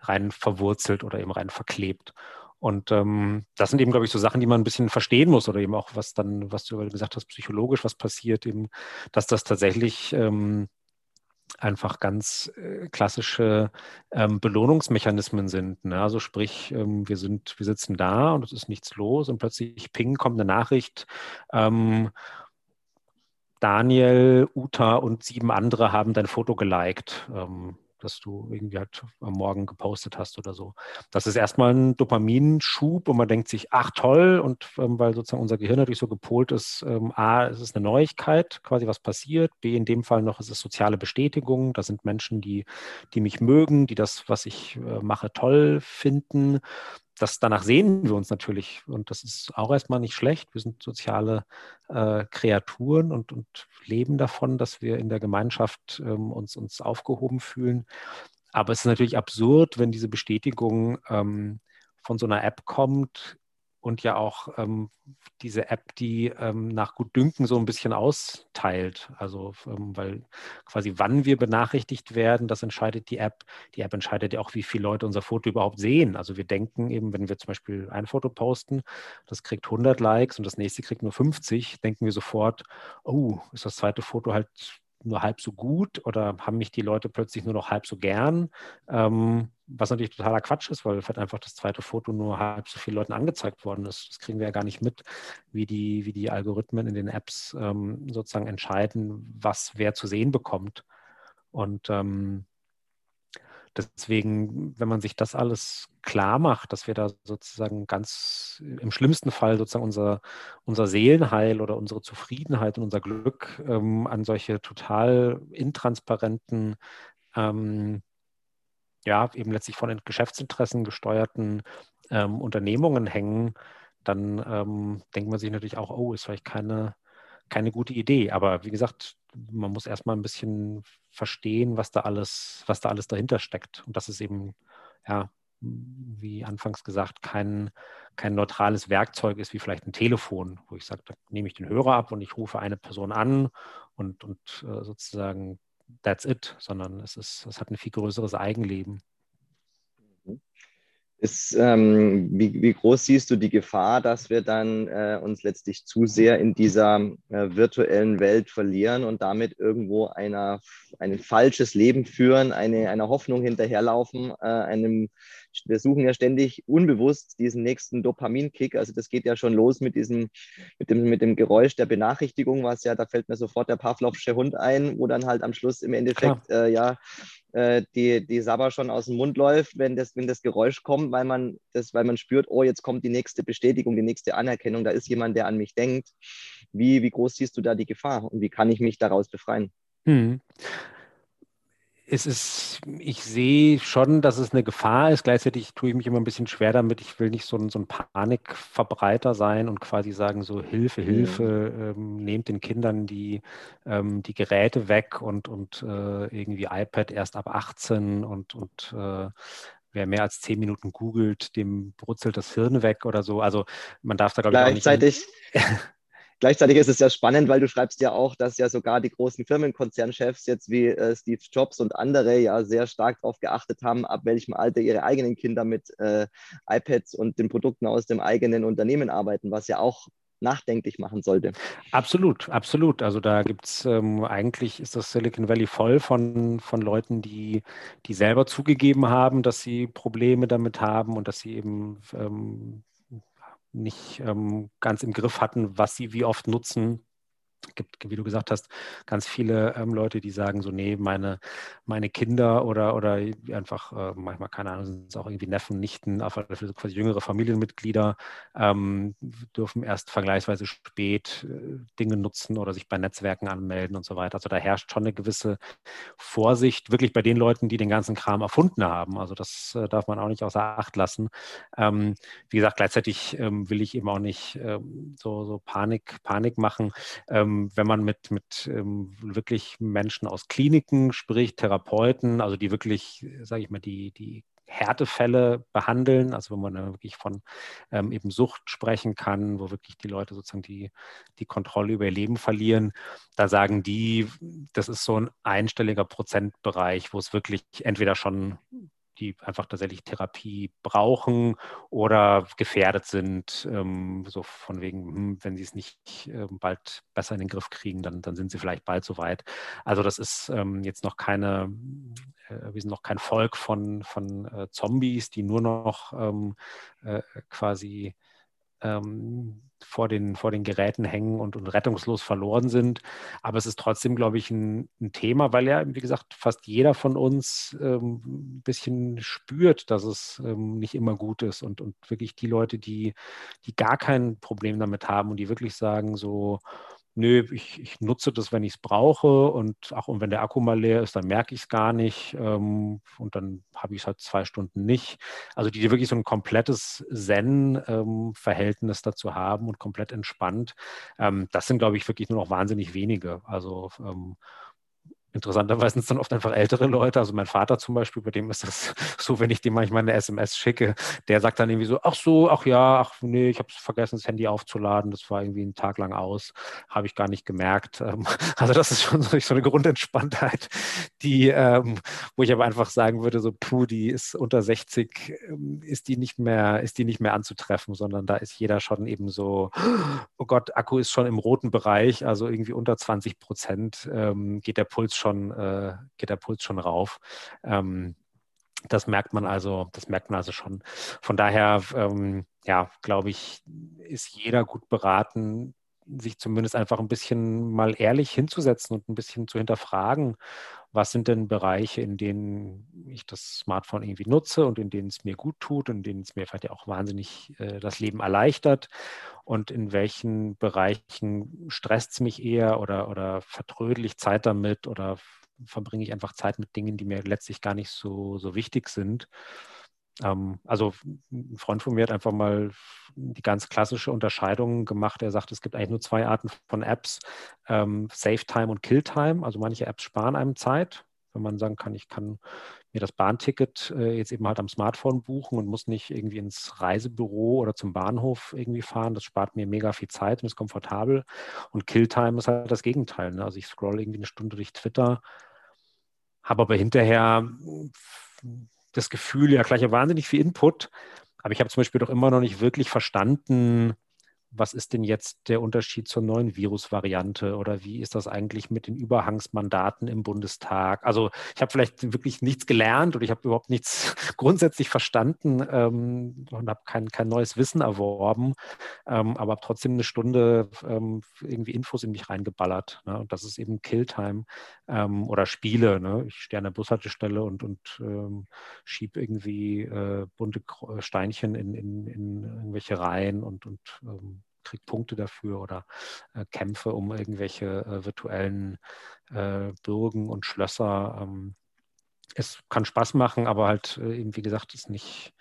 rein verwurzelt oder eben rein verklebt. Und ähm, das sind eben, glaube ich, so Sachen, die man ein bisschen verstehen muss oder eben auch, was dann, was du gesagt hast, psychologisch, was passiert, eben, dass das tatsächlich ähm, einfach ganz äh, klassische ähm, Belohnungsmechanismen sind. Ne? Also sprich, ähm, wir sind, wir sitzen da und es ist nichts los und plötzlich ping kommt eine Nachricht. Ähm, Daniel, Uta und sieben andere haben dein Foto geliked. Ähm, das du irgendwie halt am Morgen gepostet hast oder so. Das ist erstmal ein Dopaminschub und man denkt sich, ach toll, und ähm, weil sozusagen unser Gehirn natürlich so gepolt ist, ähm, A, es ist eine Neuigkeit, quasi was passiert, B, in dem Fall noch ist es soziale Bestätigung, da sind Menschen, die, die mich mögen, die das, was ich äh, mache, toll finden das, danach sehen wir uns natürlich und das ist auch erstmal nicht schlecht. Wir sind soziale äh, Kreaturen und, und leben davon, dass wir in der Gemeinschaft ähm, uns, uns aufgehoben fühlen. Aber es ist natürlich absurd, wenn diese Bestätigung ähm, von so einer App kommt, und ja auch ähm, diese App, die ähm, nach Gutdünken so ein bisschen austeilt. Also, ähm, weil quasi wann wir benachrichtigt werden, das entscheidet die App. Die App entscheidet ja auch, wie viele Leute unser Foto überhaupt sehen. Also wir denken eben, wenn wir zum Beispiel ein Foto posten, das kriegt 100 Likes und das nächste kriegt nur 50, denken wir sofort, oh, ist das zweite Foto halt nur halb so gut oder haben mich die Leute plötzlich nur noch halb so gern? Ähm, was natürlich totaler Quatsch ist, weil vielleicht einfach das zweite Foto nur halb so vielen Leuten angezeigt worden ist. Das kriegen wir ja gar nicht mit, wie die, wie die Algorithmen in den Apps ähm, sozusagen entscheiden, was wer zu sehen bekommt. Und ähm, Deswegen, wenn man sich das alles klar macht, dass wir da sozusagen ganz im schlimmsten Fall sozusagen unser, unser Seelenheil oder unsere Zufriedenheit und unser Glück ähm, an solche total intransparenten, ähm, ja, eben letztlich von Geschäftsinteressen gesteuerten ähm, Unternehmungen hängen, dann ähm, denkt man sich natürlich auch, oh, ist vielleicht keine, keine gute Idee. Aber wie gesagt, man muss erstmal ein bisschen verstehen, was da alles, was da alles dahinter steckt. Und das ist eben, ja, wie anfangs gesagt, kein, kein neutrales Werkzeug ist wie vielleicht ein Telefon, wo ich sage, da nehme ich den Hörer ab und ich rufe eine Person an und, und äh, sozusagen that's it, sondern es, ist, es hat ein viel größeres Eigenleben. Ist, ähm, wie, wie, groß siehst du die Gefahr, dass wir dann äh, uns letztlich zu sehr in dieser äh, virtuellen Welt verlieren und damit irgendwo einer, ein falsches Leben führen, eine, einer Hoffnung hinterherlaufen, äh, einem, wir suchen ja ständig unbewusst diesen nächsten Dopaminkick. Also das geht ja schon los mit diesem, mit dem, mit dem Geräusch der Benachrichtigung, was ja, da fällt mir sofort der Pavlovsche Hund ein, wo dann halt am Schluss im Endeffekt äh, ja äh, die, die Sabber schon aus dem Mund läuft, wenn das, wenn das Geräusch kommt, weil man, das, weil man spürt, oh, jetzt kommt die nächste Bestätigung, die nächste Anerkennung, da ist jemand, der an mich denkt. Wie, wie groß siehst du da die Gefahr und wie kann ich mich daraus befreien? Hm es ist, ich sehe schon, dass es eine Gefahr ist. Gleichzeitig tue ich mich immer ein bisschen schwer damit. Ich will nicht so ein, so ein Panikverbreiter sein und quasi sagen, so Hilfe, Hilfe, ähm, nehmt den Kindern die, ähm, die Geräte weg und, und äh, irgendwie iPad erst ab 18 und, und äh, wer mehr als zehn Minuten googelt, dem brutzelt das Hirn weg oder so. Also man darf da, glaube ich, auch nicht... Gleichzeitig ist es ja spannend, weil du schreibst ja auch, dass ja sogar die großen Firmenkonzernchefs jetzt wie äh, Steve Jobs und andere ja sehr stark darauf geachtet haben, ab welchem Alter ihre eigenen Kinder mit äh, iPads und den Produkten aus dem eigenen Unternehmen arbeiten, was ja auch nachdenklich machen sollte. Absolut, absolut. Also da gibt es ähm, eigentlich ist das Silicon Valley voll von, von Leuten, die, die selber zugegeben haben, dass sie Probleme damit haben und dass sie eben ähm, nicht ähm, ganz im Griff hatten, was sie wie oft nutzen gibt, wie du gesagt hast, ganz viele ähm, Leute, die sagen so, nee, meine, meine Kinder oder, oder einfach äh, manchmal, keine Ahnung, sind es auch irgendwie Neffen, Nichten, auf quasi jüngere Familienmitglieder, ähm, dürfen erst vergleichsweise spät äh, Dinge nutzen oder sich bei Netzwerken anmelden und so weiter. Also da herrscht schon eine gewisse Vorsicht, wirklich bei den Leuten, die den ganzen Kram erfunden haben. Also das äh, darf man auch nicht außer Acht lassen. Ähm, wie gesagt, gleichzeitig ähm, will ich eben auch nicht ähm, so, so Panik, Panik machen. Ähm, ähm, wenn man mit, mit ähm, wirklich Menschen aus Kliniken spricht, Therapeuten, also die wirklich, sage ich mal, die, die Härtefälle behandeln, also wenn man dann wirklich von ähm, eben Sucht sprechen kann, wo wirklich die Leute sozusagen die, die Kontrolle über ihr Leben verlieren, da sagen die, das ist so ein einstelliger Prozentbereich, wo es wirklich entweder schon die einfach tatsächlich Therapie brauchen oder gefährdet sind, ähm, so von wegen, hm, wenn sie es nicht äh, bald besser in den Griff kriegen, dann, dann sind sie vielleicht bald so weit. Also das ist ähm, jetzt noch keine, äh, wir sind noch kein Volk von, von äh, Zombies, die nur noch ähm, äh, quasi ähm, vor den, vor den Geräten hängen und, und rettungslos verloren sind. Aber es ist trotzdem, glaube ich, ein, ein Thema, weil ja, wie gesagt, fast jeder von uns ähm, ein bisschen spürt, dass es ähm, nicht immer gut ist. Und, und wirklich die Leute, die, die gar kein Problem damit haben und die wirklich sagen, so, nö, ich, ich nutze das, wenn ich es brauche und auch und wenn der Akku mal leer ist, dann merke ich es gar nicht ähm, und dann habe ich es halt zwei Stunden nicht. Also die wirklich so ein komplettes Zen-Verhältnis ähm, dazu haben und komplett entspannt, ähm, das sind, glaube ich, wirklich nur noch wahnsinnig wenige. Also ähm, Interessanterweise sind es dann oft einfach ältere Leute. Also mein Vater zum Beispiel, bei dem ist das so, wenn ich dem manchmal eine SMS schicke, der sagt dann irgendwie so, ach so, ach ja, ach nee, ich habe vergessen, das Handy aufzuladen. Das war irgendwie einen Tag lang aus, habe ich gar nicht gemerkt. Ähm, also das ist schon so eine Grundentspanntheit, die, ähm, wo ich aber einfach sagen würde, so puh, die ist unter 60, ähm, ist die nicht mehr, ist die nicht mehr anzutreffen, sondern da ist jeder schon eben so, oh Gott, Akku ist schon im roten Bereich, also irgendwie unter 20 Prozent geht der Puls schon schon, äh, geht der Puls schon rauf. Ähm, das merkt man also, das merkt man also schon. Von daher, ähm, ja, glaube ich, ist jeder gut beraten, sich zumindest einfach ein bisschen mal ehrlich hinzusetzen und ein bisschen zu hinterfragen, was sind denn Bereiche, in denen ich das Smartphone irgendwie nutze und in denen es mir gut tut und in denen es mir vielleicht auch wahnsinnig äh, das Leben erleichtert und in welchen Bereichen stresst es mich eher oder, oder vertrödel ich Zeit damit oder verbringe ich einfach Zeit mit Dingen, die mir letztlich gar nicht so, so wichtig sind. Ähm, also ein Freund von mir hat einfach mal die ganz klassische Unterscheidung gemacht. Er sagt, es gibt eigentlich nur zwei Arten von Apps, ähm, Save Time und Kill Time. Also manche Apps sparen einem Zeit, wenn man sagen kann, ich kann mir das Bahnticket äh, jetzt eben halt am Smartphone buchen und muss nicht irgendwie ins Reisebüro oder zum Bahnhof irgendwie fahren. Das spart mir mega viel Zeit und ist komfortabel. Und Killtime ist halt das Gegenteil. Ne? Also ich scroll irgendwie eine Stunde durch Twitter, habe aber hinterher das Gefühl, ja, gleich wahnsinnig viel Input, aber ich habe zum Beispiel doch immer noch nicht wirklich verstanden, was ist denn jetzt der Unterschied zur neuen Virusvariante oder wie ist das eigentlich mit den Überhangsmandaten im Bundestag? Also ich habe vielleicht wirklich nichts gelernt oder ich habe überhaupt nichts grundsätzlich verstanden ähm, und habe kein, kein neues Wissen erworben, ähm, aber habe trotzdem eine Stunde ähm, irgendwie Infos in mich reingeballert. Ne? Und das ist eben Killtime ähm, oder Spiele. Ne? Ich stehe an der Bushaltestelle und, und ähm, schiebe irgendwie äh, bunte Steinchen in, in, in irgendwelche Reihen und, und ähm, kriege Punkte dafür oder äh, kämpfe um irgendwelche äh, virtuellen äh, Bürgen und Schlösser. Ähm, es kann Spaß machen, aber halt äh, eben, wie gesagt, ist nicht,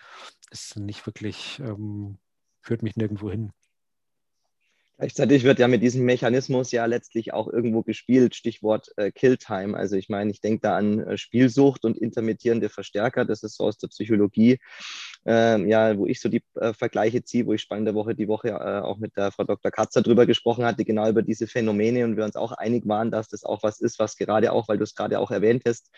ist nicht wirklich, ähm, führt mich nirgendwo hin. Gleichzeitig wird ja mit diesem Mechanismus ja letztlich auch irgendwo gespielt, Stichwort äh, Killtime. Also ich meine, ich denke da an äh, Spielsucht und intermittierende Verstärker, das ist so aus der Psychologie, äh, ja, wo ich so die äh, Vergleiche ziehe, wo ich spannende Woche die Woche äh, auch mit der Frau Dr. Katzer drüber gesprochen hatte, genau über diese Phänomene und wir uns auch einig waren, dass das auch was ist, was gerade auch, weil du es gerade auch erwähnt hast,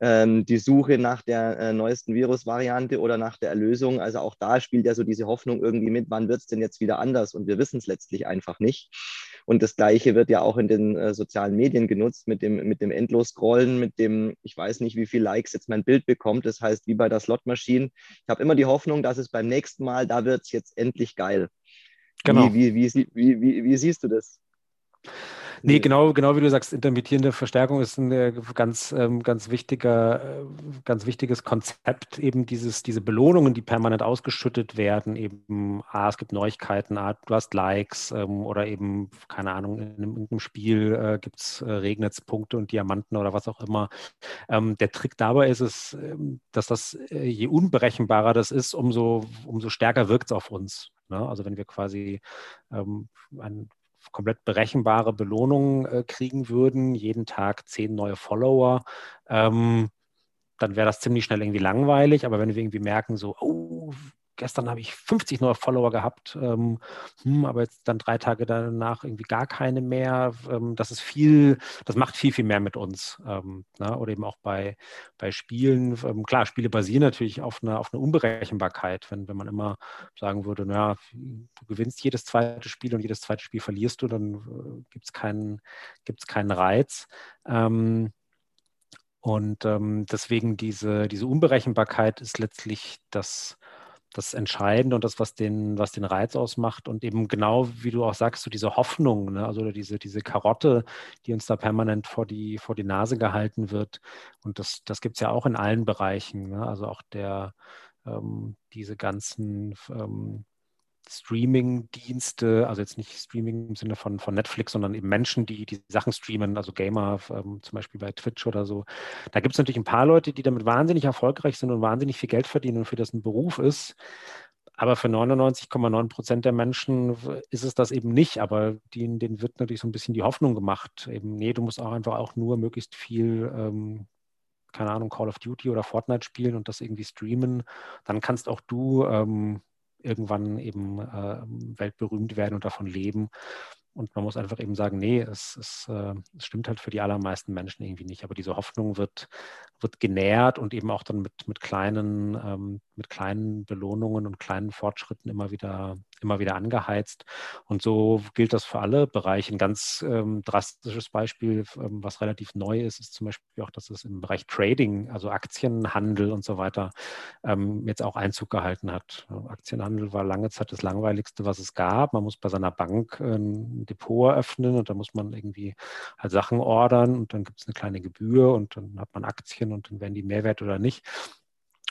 ähm, die Suche nach der äh, neuesten Virusvariante oder nach der Erlösung, also auch da spielt ja so diese Hoffnung irgendwie mit, wann wird es denn jetzt wieder anders und wir wissen es letztlich einfach nicht. Und das Gleiche wird ja auch in den äh, sozialen Medien genutzt mit dem, mit dem Endlos-Scrollen, mit dem, ich weiß nicht, wie viele Likes jetzt mein Bild bekommt. Das heißt, wie bei der Slot-Maschine. Ich habe immer die Hoffnung, dass es beim nächsten Mal, da wird es jetzt endlich geil. Genau. Wie, wie, wie, wie, wie, wie siehst du das? Nee, genau, genau wie du sagst, intermittierende Verstärkung ist ein äh, ganz, ähm, ganz wichtiger, äh, ganz wichtiges Konzept, eben dieses, diese Belohnungen, die permanent ausgeschüttet werden, eben, ah, es gibt Neuigkeiten, ah, du hast Likes ähm, oder eben, keine Ahnung, in irgendeinem Spiel äh, gibt es äh, Regnetspunkte und Diamanten oder was auch immer. Ähm, der Trick dabei ist es, ähm, dass das, äh, je unberechenbarer das ist, umso, umso stärker wirkt es auf uns. Ne? Also wenn wir quasi ähm, ein komplett berechenbare Belohnungen äh, kriegen würden, jeden Tag zehn neue Follower, ähm, dann wäre das ziemlich schnell irgendwie langweilig. Aber wenn wir irgendwie merken, so, oh, gestern habe ich 50 neue Follower gehabt, ähm, hm, aber jetzt dann drei Tage danach irgendwie gar keine mehr. Ähm, das ist viel, das macht viel, viel mehr mit uns. Ähm, ne? Oder eben auch bei, bei Spielen. Ähm, klar, Spiele basieren natürlich auf einer, auf einer Unberechenbarkeit. Wenn, wenn man immer sagen würde, naja, du gewinnst jedes zweite Spiel und jedes zweite Spiel verlierst du, dann äh, gibt es keinen, gibt's keinen Reiz. Ähm, und ähm, deswegen diese, diese Unberechenbarkeit ist letztlich das, das Entscheidende und das, was den, was den Reiz ausmacht. Und eben genau, wie du auch sagst, so diese Hoffnung, ne? also diese, diese Karotte, die uns da permanent vor die, vor die Nase gehalten wird. Und das, das gibt es ja auch in allen Bereichen. Ne? Also auch der, ähm, diese ganzen ähm, Streaming-Dienste, also jetzt nicht Streaming im Sinne von, von Netflix, sondern eben Menschen, die die Sachen streamen, also Gamer ähm, zum Beispiel bei Twitch oder so. Da gibt es natürlich ein paar Leute, die damit wahnsinnig erfolgreich sind und wahnsinnig viel Geld verdienen und für das ein Beruf ist. Aber für 99,9 Prozent der Menschen ist es das eben nicht. Aber denen, denen wird natürlich so ein bisschen die Hoffnung gemacht, eben, nee, du musst auch einfach auch nur möglichst viel ähm, keine Ahnung, Call of Duty oder Fortnite spielen und das irgendwie streamen, dann kannst auch du ähm, irgendwann eben äh, weltberühmt werden und davon leben. Und man muss einfach eben sagen, nee, es, es, äh, es, stimmt halt für die allermeisten Menschen irgendwie nicht. Aber diese Hoffnung wird, wird genährt und eben auch dann mit, mit, kleinen, ähm, mit kleinen Belohnungen und kleinen Fortschritten immer wieder, immer wieder angeheizt. Und so gilt das für alle Bereiche. Ein ganz ähm, drastisches Beispiel, ähm, was relativ neu ist, ist zum Beispiel auch, dass es im Bereich Trading, also Aktienhandel und so weiter, ähm, jetzt auch Einzug gehalten hat. Aktienhandel war lange Zeit das langweiligste, was es gab. Man muss bei seiner Bank ähm, ein Depot eröffnen und da muss man irgendwie halt Sachen ordern und dann gibt es eine kleine Gebühr und dann hat man Aktien und dann werden die Mehrwert oder nicht.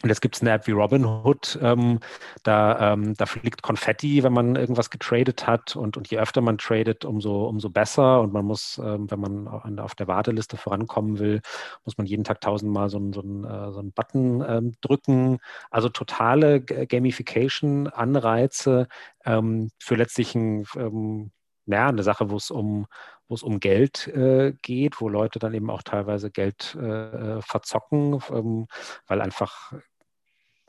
Und jetzt gibt es eine App wie Robinhood, ähm, da, ähm, da fliegt Konfetti, wenn man irgendwas getradet hat. Und, und je öfter man tradet, umso, umso besser. Und man muss, ähm, wenn man auf der Warteliste vorankommen will, muss man jeden Tag tausendmal so einen, so einen, äh, so einen Button ähm, drücken. Also totale Gamification-Anreize ähm, für letztlich ein ähm, ja, eine Sache, wo es um, wo es um Geld äh, geht, wo Leute dann eben auch teilweise Geld äh, äh verzocken, ähm, weil einfach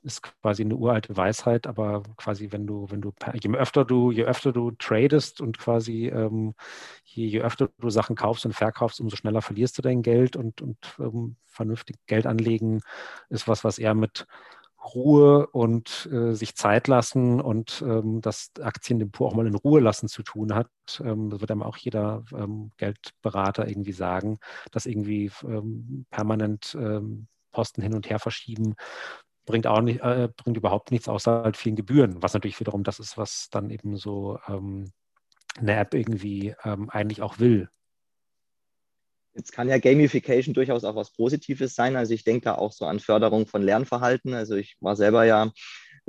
ist quasi eine uralte Weisheit, aber quasi, wenn du, wenn du, je öfter du, je öfter du tradest und quasi ähm, je, je, öfter du Sachen kaufst und verkaufst, umso schneller verlierst du dein Geld und, und ähm, vernünftig Geld anlegen ist was, was eher mit Ruhe und äh, sich Zeit lassen und ähm, das Aktiendepot auch mal in Ruhe lassen zu tun hat. Ähm, das wird einem auch jeder ähm, Geldberater irgendwie sagen, dass irgendwie ähm, permanent ähm, Posten hin und her verschieben bringt auch nicht, äh, bringt überhaupt nichts außer halt vielen Gebühren, was natürlich wiederum das ist, was dann eben so ähm, eine App irgendwie ähm, eigentlich auch will. Jetzt kann ja Gamification durchaus auch was Positives sein. Also ich denke da auch so an Förderung von Lernverhalten. Also ich war selber ja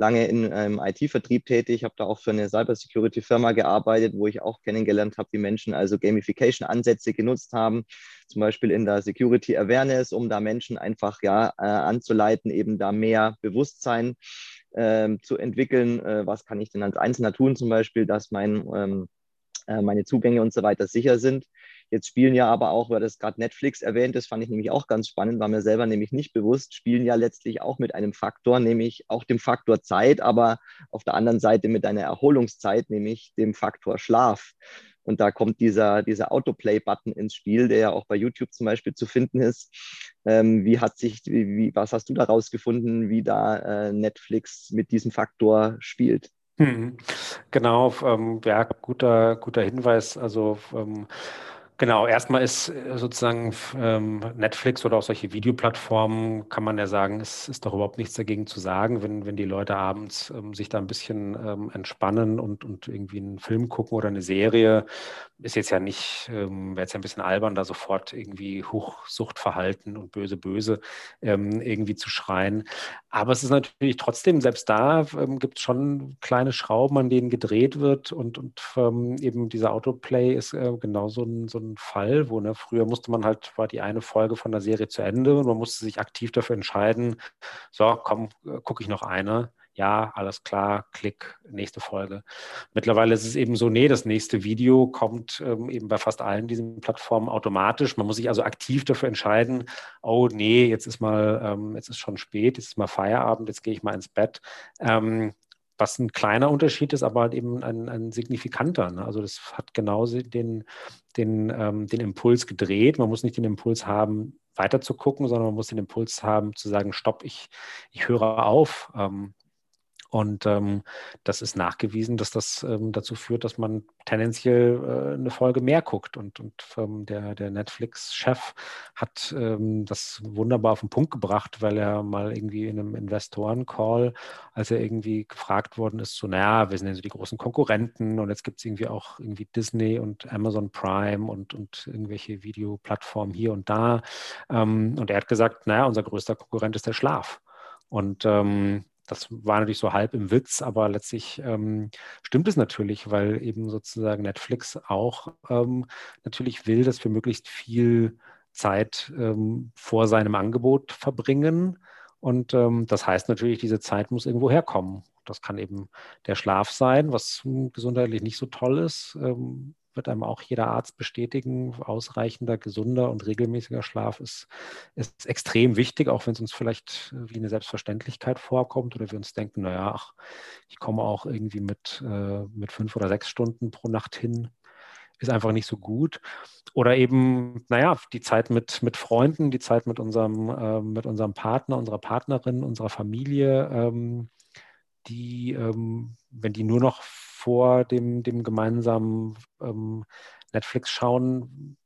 lange in ähm, IT-Vertrieb tätig, habe da auch für eine Cybersecurity-Firma gearbeitet, wo ich auch kennengelernt habe, wie Menschen also Gamification-Ansätze genutzt haben, zum Beispiel in der Security Awareness, um da Menschen einfach ja äh, anzuleiten, eben da mehr Bewusstsein äh, zu entwickeln. Äh, was kann ich denn als Einzelner tun, zum Beispiel, dass mein ähm, äh, meine Zugänge und so weiter sicher sind. Jetzt spielen ja aber auch, weil das gerade Netflix erwähnt ist, fand ich nämlich auch ganz spannend, war mir selber nämlich nicht bewusst, spielen ja letztlich auch mit einem Faktor, nämlich auch dem Faktor Zeit, aber auf der anderen Seite mit einer Erholungszeit, nämlich dem Faktor Schlaf. Und da kommt dieser, dieser Autoplay-Button ins Spiel, der ja auch bei YouTube zum Beispiel zu finden ist. Ähm, wie hat sich, wie, was hast du da rausgefunden, wie da äh, Netflix mit diesem Faktor spielt? Hm, genau, ähm, ja, guter, guter Hinweis. Also ähm, Genau, erstmal ist äh, sozusagen ähm, Netflix oder auch solche Videoplattformen, kann man ja sagen, es ist doch überhaupt nichts dagegen zu sagen, wenn, wenn die Leute abends ähm, sich da ein bisschen ähm, entspannen und, und irgendwie einen Film gucken oder eine Serie. Ist jetzt ja nicht, ähm, wäre jetzt ja ein bisschen albern, da sofort irgendwie Hochsuchtverhalten und böse, böse ähm, irgendwie zu schreien. Aber es ist natürlich trotzdem, selbst da ähm, gibt es schon kleine Schrauben, an denen gedreht wird und, und eben dieser Autoplay ist äh, genau so ein, so ein Fall, wo ne, früher musste man halt, war die eine Folge von der Serie zu Ende und man musste sich aktiv dafür entscheiden, so, komm, äh, gucke ich noch eine. Ja, alles klar, klick, nächste Folge. Mittlerweile ist es eben so, nee, das nächste Video kommt ähm, eben bei fast allen diesen Plattformen automatisch. Man muss sich also aktiv dafür entscheiden, oh nee, jetzt ist mal, ähm, jetzt ist schon spät, jetzt ist mal Feierabend, jetzt gehe ich mal ins Bett. Ähm, was ein kleiner Unterschied ist, aber halt eben ein, ein signifikanter. Ne? Also das hat genauso den, den, ähm, den Impuls gedreht. Man muss nicht den Impuls haben, weiter zu gucken, sondern man muss den Impuls haben, zu sagen, stopp, ich, ich höre auf. Ähm, und ähm, das ist nachgewiesen, dass das ähm, dazu führt, dass man tendenziell äh, eine Folge mehr guckt. Und, und ähm, der, der Netflix-Chef hat ähm, das wunderbar auf den Punkt gebracht, weil er mal irgendwie in einem Investoren-Call, als er irgendwie gefragt worden ist, so, naja, wir sind ja so die großen Konkurrenten und jetzt gibt es irgendwie auch irgendwie Disney und Amazon Prime und, und irgendwelche Videoplattformen hier und da. Ähm, und er hat gesagt, naja, unser größter Konkurrent ist der Schlaf. Und ähm, das war natürlich so halb im Witz, aber letztlich ähm, stimmt es natürlich, weil eben sozusagen Netflix auch ähm, natürlich will, dass wir möglichst viel Zeit ähm, vor seinem Angebot verbringen. Und ähm, das heißt natürlich, diese Zeit muss irgendwo herkommen. Das kann eben der Schlaf sein, was gesundheitlich nicht so toll ist. Wird einem auch jeder Arzt bestätigen, ausreichender, gesunder und regelmäßiger Schlaf ist, ist extrem wichtig, auch wenn es uns vielleicht äh, wie eine Selbstverständlichkeit vorkommt oder wir uns denken, naja, ach, ich komme auch irgendwie mit, äh, mit fünf oder sechs Stunden pro Nacht hin, ist einfach nicht so gut. Oder eben, naja, die Zeit mit, mit Freunden, die Zeit mit unserem, äh, mit unserem Partner, unserer Partnerin, unserer Familie, ähm, die, ähm, wenn die nur noch vor dem, dem gemeinsamen ähm, Netflix-Schauen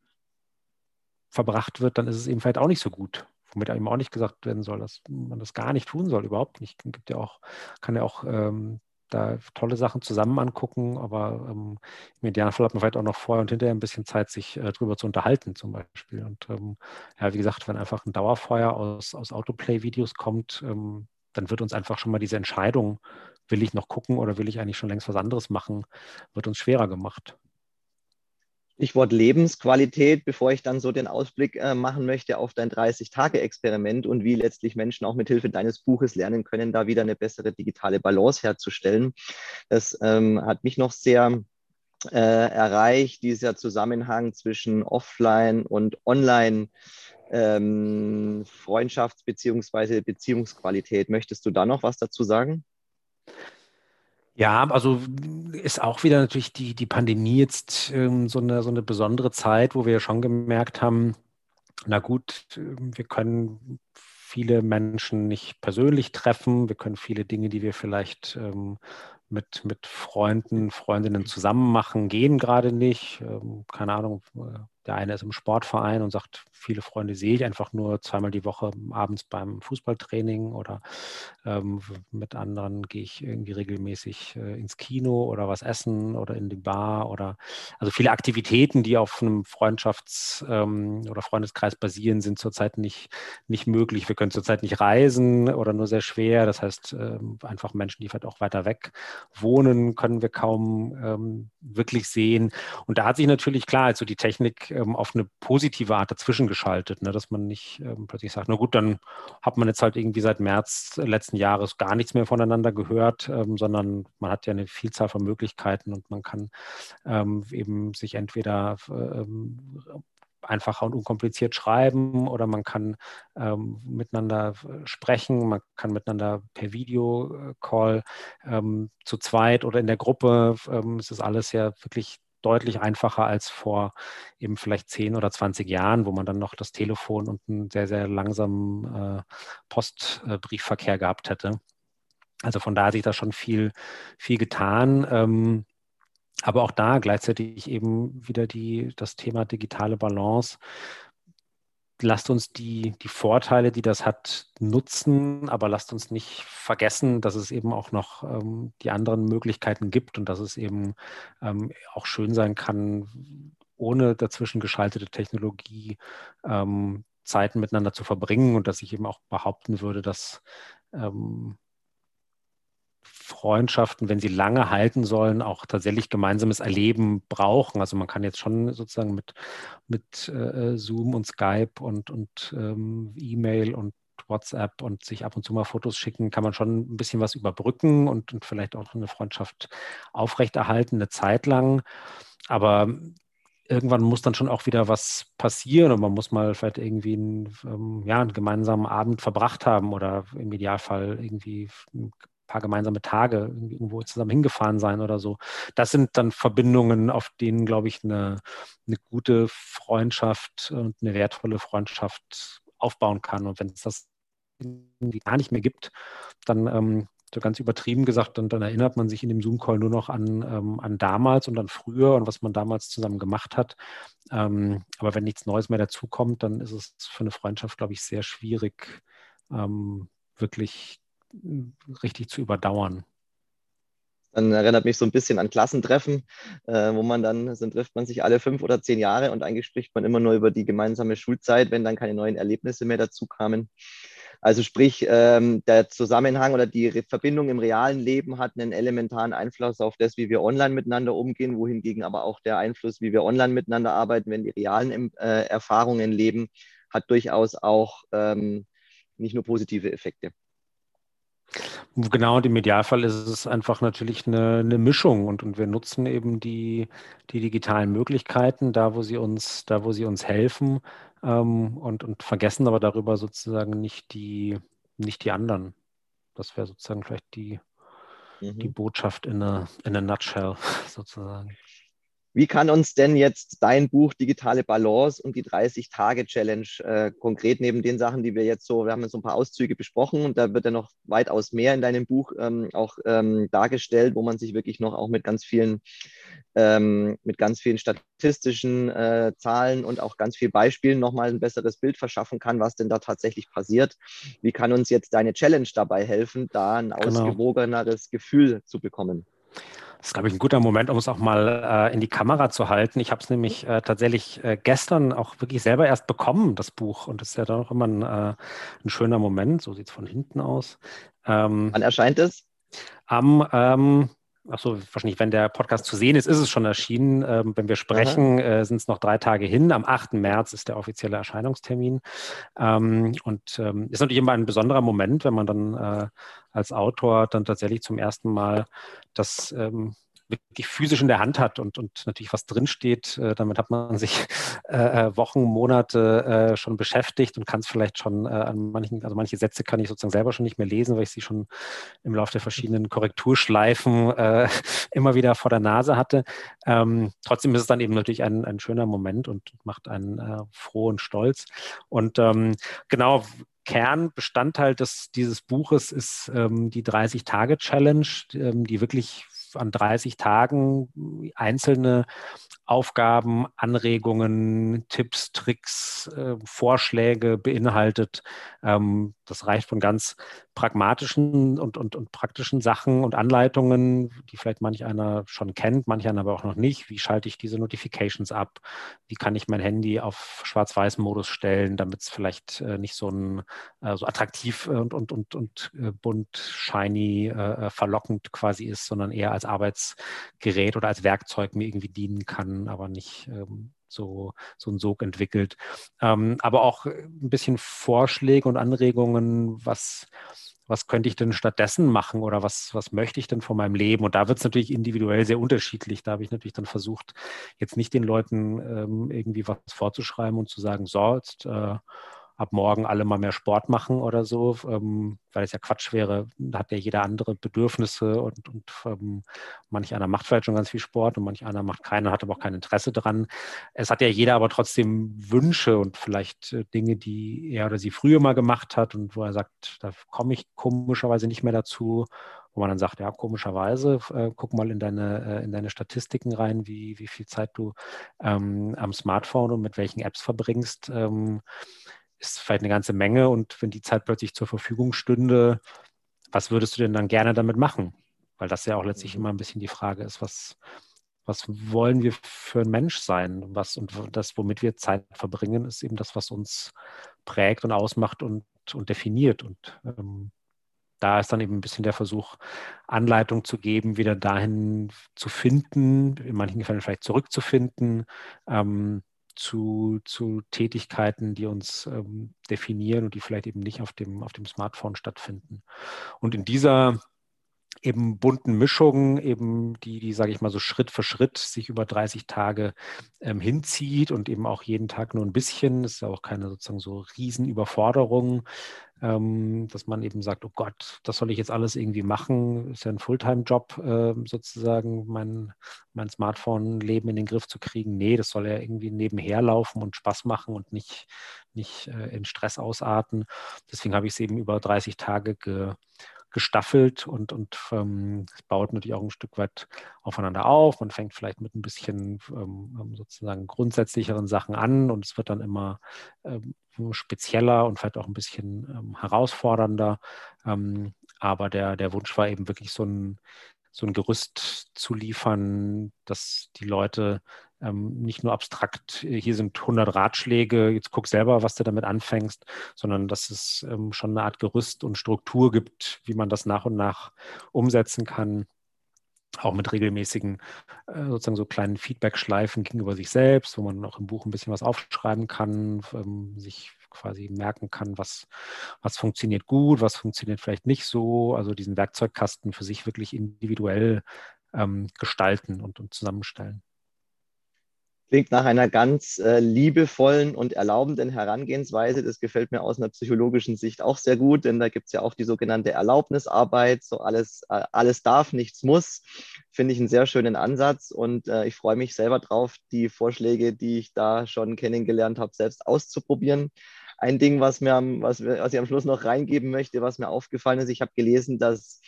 verbracht wird, dann ist es eben vielleicht auch nicht so gut. Womit eben auch nicht gesagt werden soll, dass man das gar nicht tun soll, überhaupt nicht. Gibt ja auch, kann ja auch ähm, da tolle Sachen zusammen angucken, aber ähm, im Idealfall hat man vielleicht auch noch vorher und hinterher ein bisschen Zeit, sich äh, drüber zu unterhalten, zum Beispiel. Und ähm, ja, wie gesagt, wenn einfach ein Dauerfeuer aus, aus Autoplay-Videos kommt, ähm, dann wird uns einfach schon mal diese Entscheidung, will ich noch gucken oder will ich eigentlich schon längst was anderes machen, wird uns schwerer gemacht. Stichwort Lebensqualität, bevor ich dann so den Ausblick äh, machen möchte auf dein 30-Tage-Experiment und wie letztlich Menschen auch mit Hilfe deines Buches lernen können, da wieder eine bessere digitale Balance herzustellen. Das ähm, hat mich noch sehr äh, erreicht, dieser Zusammenhang zwischen Offline und Online. Ähm, Freundschafts- bzw. Beziehungsqualität. Möchtest du da noch was dazu sagen? Ja, also ist auch wieder natürlich die, die Pandemie jetzt ähm, so, eine, so eine besondere Zeit, wo wir ja schon gemerkt haben, na gut, wir können viele Menschen nicht persönlich treffen, wir können viele Dinge, die wir vielleicht ähm, mit, mit Freunden, Freundinnen zusammen machen, gehen gerade nicht. Ähm, keine Ahnung, äh, der eine ist im Sportverein und sagt, viele Freunde sehe ich einfach nur zweimal die Woche abends beim Fußballtraining oder ähm, mit anderen gehe ich irgendwie regelmäßig äh, ins Kino oder was essen oder in die Bar oder also viele Aktivitäten, die auf einem Freundschafts- ähm, oder Freundeskreis basieren, sind zurzeit nicht, nicht möglich. Wir können zurzeit nicht reisen oder nur sehr schwer. Das heißt, ähm, einfach Menschen, die vielleicht auch weiter weg wohnen, können wir kaum ähm, wirklich sehen. Und da hat sich natürlich klar, also die Technik ähm, auf eine positive Art dazwischen geschaltet, ne? dass man nicht ähm, plötzlich sagt, na gut, dann hat man jetzt halt irgendwie seit März letzten Jahres gar nichts mehr voneinander gehört, ähm, sondern man hat ja eine Vielzahl von Möglichkeiten und man kann ähm, eben sich entweder ähm, einfacher und unkompliziert schreiben oder man kann ähm, miteinander sprechen, man kann miteinander per Videocall ähm, zu zweit oder in der Gruppe. Ähm, es ist alles ja wirklich deutlich einfacher als vor eben vielleicht 10 oder 20 Jahren, wo man dann noch das Telefon und einen sehr, sehr langsamen äh, Postbriefverkehr gehabt hätte. Also von da hat sich da schon viel, viel getan. Ähm, aber auch da gleichzeitig eben wieder die, das Thema digitale Balance lasst uns die, die Vorteile, die das hat, nutzen, aber lasst uns nicht vergessen, dass es eben auch noch ähm, die anderen Möglichkeiten gibt und dass es eben ähm, auch schön sein kann, ohne dazwischen geschaltete Technologie ähm, Zeiten miteinander zu verbringen und dass ich eben auch behaupten würde, dass ähm, Freundschaften, wenn sie lange halten sollen, auch tatsächlich gemeinsames Erleben brauchen. Also man kann jetzt schon sozusagen mit, mit äh, Zoom und Skype und, und ähm, E-Mail und WhatsApp und sich ab und zu mal Fotos schicken, kann man schon ein bisschen was überbrücken und, und vielleicht auch eine Freundschaft aufrechterhalten, eine Zeit lang. Aber irgendwann muss dann schon auch wieder was passieren und man muss mal vielleicht irgendwie einen, ähm, ja, einen gemeinsamen Abend verbracht haben oder im Idealfall irgendwie paar gemeinsame Tage irgendwo zusammen hingefahren sein oder so. Das sind dann Verbindungen, auf denen, glaube ich, eine, eine gute Freundschaft und eine wertvolle Freundschaft aufbauen kann. Und wenn es das gar nicht mehr gibt, dann ähm, so ganz übertrieben gesagt, dann, dann, erinnert man sich in dem Zoom-Call nur noch an, ähm, an damals und an früher und was man damals zusammen gemacht hat. Ähm, aber wenn nichts Neues mehr dazukommt, dann ist es für eine Freundschaft, glaube ich, sehr schwierig, ähm, wirklich richtig zu überdauern. Dann erinnert mich so ein bisschen an Klassentreffen, äh, wo man dann, dann trifft man sich alle fünf oder zehn Jahre und eigentlich spricht man immer nur über die gemeinsame Schulzeit, wenn dann keine neuen Erlebnisse mehr dazu kamen. Also sprich, ähm, der Zusammenhang oder die Verbindung im realen Leben hat einen elementaren Einfluss auf das, wie wir online miteinander umgehen, wohingegen aber auch der Einfluss, wie wir online miteinander arbeiten, wenn die realen äh, Erfahrungen leben, hat durchaus auch ähm, nicht nur positive Effekte. Genau, und im Idealfall ist es einfach natürlich eine, eine Mischung und, und wir nutzen eben die, die digitalen Möglichkeiten da, wo sie uns, da, wo sie uns helfen ähm, und, und vergessen aber darüber sozusagen nicht die, nicht die anderen. Das wäre sozusagen vielleicht die, mhm. die Botschaft in a, in a nutshell sozusagen. Wie kann uns denn jetzt dein Buch Digitale Balance und die 30-Tage-Challenge äh, konkret neben den Sachen, die wir jetzt so, wir haben jetzt so ein paar Auszüge besprochen und da wird ja noch weitaus mehr in deinem Buch ähm, auch ähm, dargestellt, wo man sich wirklich noch auch mit ganz vielen, ähm, mit ganz vielen statistischen äh, Zahlen und auch ganz vielen Beispielen nochmal ein besseres Bild verschaffen kann, was denn da tatsächlich passiert. Wie kann uns jetzt deine Challenge dabei helfen, da ein genau. ausgewogeneres Gefühl zu bekommen? Das ist, glaube ich, ein guter Moment, um es auch mal äh, in die Kamera zu halten. Ich habe es nämlich äh, tatsächlich äh, gestern auch wirklich selber erst bekommen, das Buch. Und das ist ja dann auch immer ein, äh, ein schöner Moment. So sieht es von hinten aus. Ähm, Wann erscheint es? Am ähm, Achso, wahrscheinlich, wenn der Podcast zu sehen ist, ist es schon erschienen. Ähm, wenn wir sprechen, äh, sind es noch drei Tage hin. Am 8. März ist der offizielle Erscheinungstermin. Ähm, und ähm, ist natürlich immer ein besonderer Moment, wenn man dann äh, als Autor dann tatsächlich zum ersten Mal das ähm, wirklich physisch in der Hand hat und, und natürlich was drinsteht. Äh, damit hat man sich äh, äh, Wochen, Monate äh, schon beschäftigt und kann es vielleicht schon äh, an manchen, also manche Sätze kann ich sozusagen selber schon nicht mehr lesen, weil ich sie schon im Laufe der verschiedenen Korrekturschleifen äh, immer wieder vor der Nase hatte. Ähm, trotzdem ist es dann eben natürlich ein, ein schöner Moment und macht einen froh und stolz. Und ähm, genau, Kernbestandteil des, dieses Buches ist ähm, die 30-Tage-Challenge, ähm, die wirklich an 30 Tagen einzelne Aufgaben, Anregungen, Tipps, Tricks, äh, Vorschläge beinhaltet. Ähm, das reicht von ganz pragmatischen und, und, und praktischen Sachen und Anleitungen, die vielleicht manch einer schon kennt, manch einer aber auch noch nicht. Wie schalte ich diese Notifications ab? Wie kann ich mein Handy auf Schwarz-Weiß-Modus stellen, damit es vielleicht äh, nicht so, ein, äh, so attraktiv und, und, und, und äh, bunt, shiny, äh, verlockend quasi ist, sondern eher als Arbeitsgerät oder als Werkzeug mir irgendwie dienen kann, aber nicht ähm, so, so ein Sog entwickelt. Ähm, aber auch ein bisschen Vorschläge und Anregungen, was, was könnte ich denn stattdessen machen oder was, was möchte ich denn von meinem Leben? Und da wird es natürlich individuell sehr unterschiedlich. Da habe ich natürlich dann versucht, jetzt nicht den Leuten ähm, irgendwie was vorzuschreiben und zu sagen, so, jetzt äh, ab morgen alle mal mehr Sport machen oder so, ähm, weil es ja Quatsch wäre. Da hat ja jeder andere Bedürfnisse und, und ähm, manch einer macht vielleicht schon ganz viel Sport und manch einer macht keinen, hat aber auch kein Interesse dran. Es hat ja jeder aber trotzdem Wünsche und vielleicht äh, Dinge, die er oder sie früher mal gemacht hat und wo er sagt, da komme ich komischerweise nicht mehr dazu wo man dann sagt, ja, komischerweise, äh, guck mal in deine, äh, in deine Statistiken rein, wie, wie viel Zeit du ähm, am Smartphone und mit welchen Apps verbringst. Ähm, ist vielleicht eine ganze Menge und wenn die Zeit plötzlich zur Verfügung stünde, was würdest du denn dann gerne damit machen? Weil das ja auch letztlich mhm. immer ein bisschen die Frage ist, was, was wollen wir für ein Mensch sein? Was und das, womit wir Zeit verbringen, ist eben das, was uns prägt und ausmacht und, und definiert. Und ähm, da ist dann eben ein bisschen der Versuch, Anleitung zu geben, wieder dahin zu finden, in manchen Fällen vielleicht zurückzufinden, ähm, zu, zu Tätigkeiten, die uns ähm, definieren und die vielleicht eben nicht auf dem, auf dem Smartphone stattfinden. Und in dieser eben bunten Mischung, eben die, die sage ich mal so Schritt für Schritt sich über 30 Tage ähm, hinzieht und eben auch jeden Tag nur ein bisschen, das ist ja auch keine sozusagen so Riesenüberforderung, ähm, dass man eben sagt, oh Gott, das soll ich jetzt alles irgendwie machen, ist ja ein Fulltime-Job äh, sozusagen, mein, mein Smartphone-Leben in den Griff zu kriegen. Nee, das soll ja irgendwie nebenher laufen und Spaß machen und nicht, nicht äh, in Stress ausarten. Deswegen habe ich es eben über 30 Tage ge, gestaffelt und, und ähm, es baut natürlich auch ein Stück weit aufeinander auf. Man fängt vielleicht mit ein bisschen ähm, ähm, sozusagen grundsätzlicheren Sachen an und es wird dann immer ähm, spezieller und vielleicht auch ein bisschen ähm, herausfordernder. Ähm, aber der, der Wunsch war eben wirklich so ein, so ein Gerüst zu liefern, dass die Leute ähm, nicht nur abstrakt, äh, hier sind 100 Ratschläge, jetzt guck selber, was du damit anfängst, sondern dass es ähm, schon eine Art Gerüst und Struktur gibt, wie man das nach und nach umsetzen kann auch mit regelmäßigen äh, sozusagen so kleinen Feedback-Schleifen gegenüber sich selbst, wo man auch im Buch ein bisschen was aufschreiben kann, ähm, sich quasi merken kann, was, was funktioniert gut, was funktioniert vielleicht nicht so. Also diesen Werkzeugkasten für sich wirklich individuell ähm, gestalten und, und zusammenstellen. Klingt nach einer ganz äh, liebevollen und erlaubenden Herangehensweise. Das gefällt mir aus einer psychologischen Sicht auch sehr gut, denn da gibt es ja auch die sogenannte Erlaubnisarbeit. So alles, äh, alles darf, nichts muss. Finde ich einen sehr schönen Ansatz und äh, ich freue mich selber drauf, die Vorschläge, die ich da schon kennengelernt habe, selbst auszuprobieren. Ein Ding, was, mir, was, was ich am Schluss noch reingeben möchte, was mir aufgefallen ist, ich habe gelesen, dass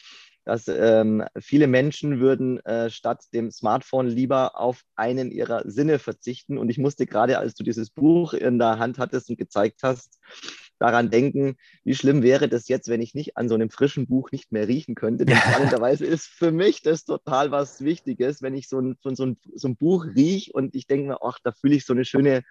dass ähm, viele Menschen würden äh, statt dem Smartphone lieber auf einen ihrer Sinne verzichten. Und ich musste gerade, als du dieses Buch in der Hand hattest und gezeigt hast, daran denken, wie schlimm wäre das jetzt, wenn ich nicht an so einem frischen Buch nicht mehr riechen könnte. Denn spannenderweise ist für mich das total was Wichtiges, wenn ich so ein, so ein, so ein Buch rieche und ich denke mir, ach, da fühle ich so eine schöne,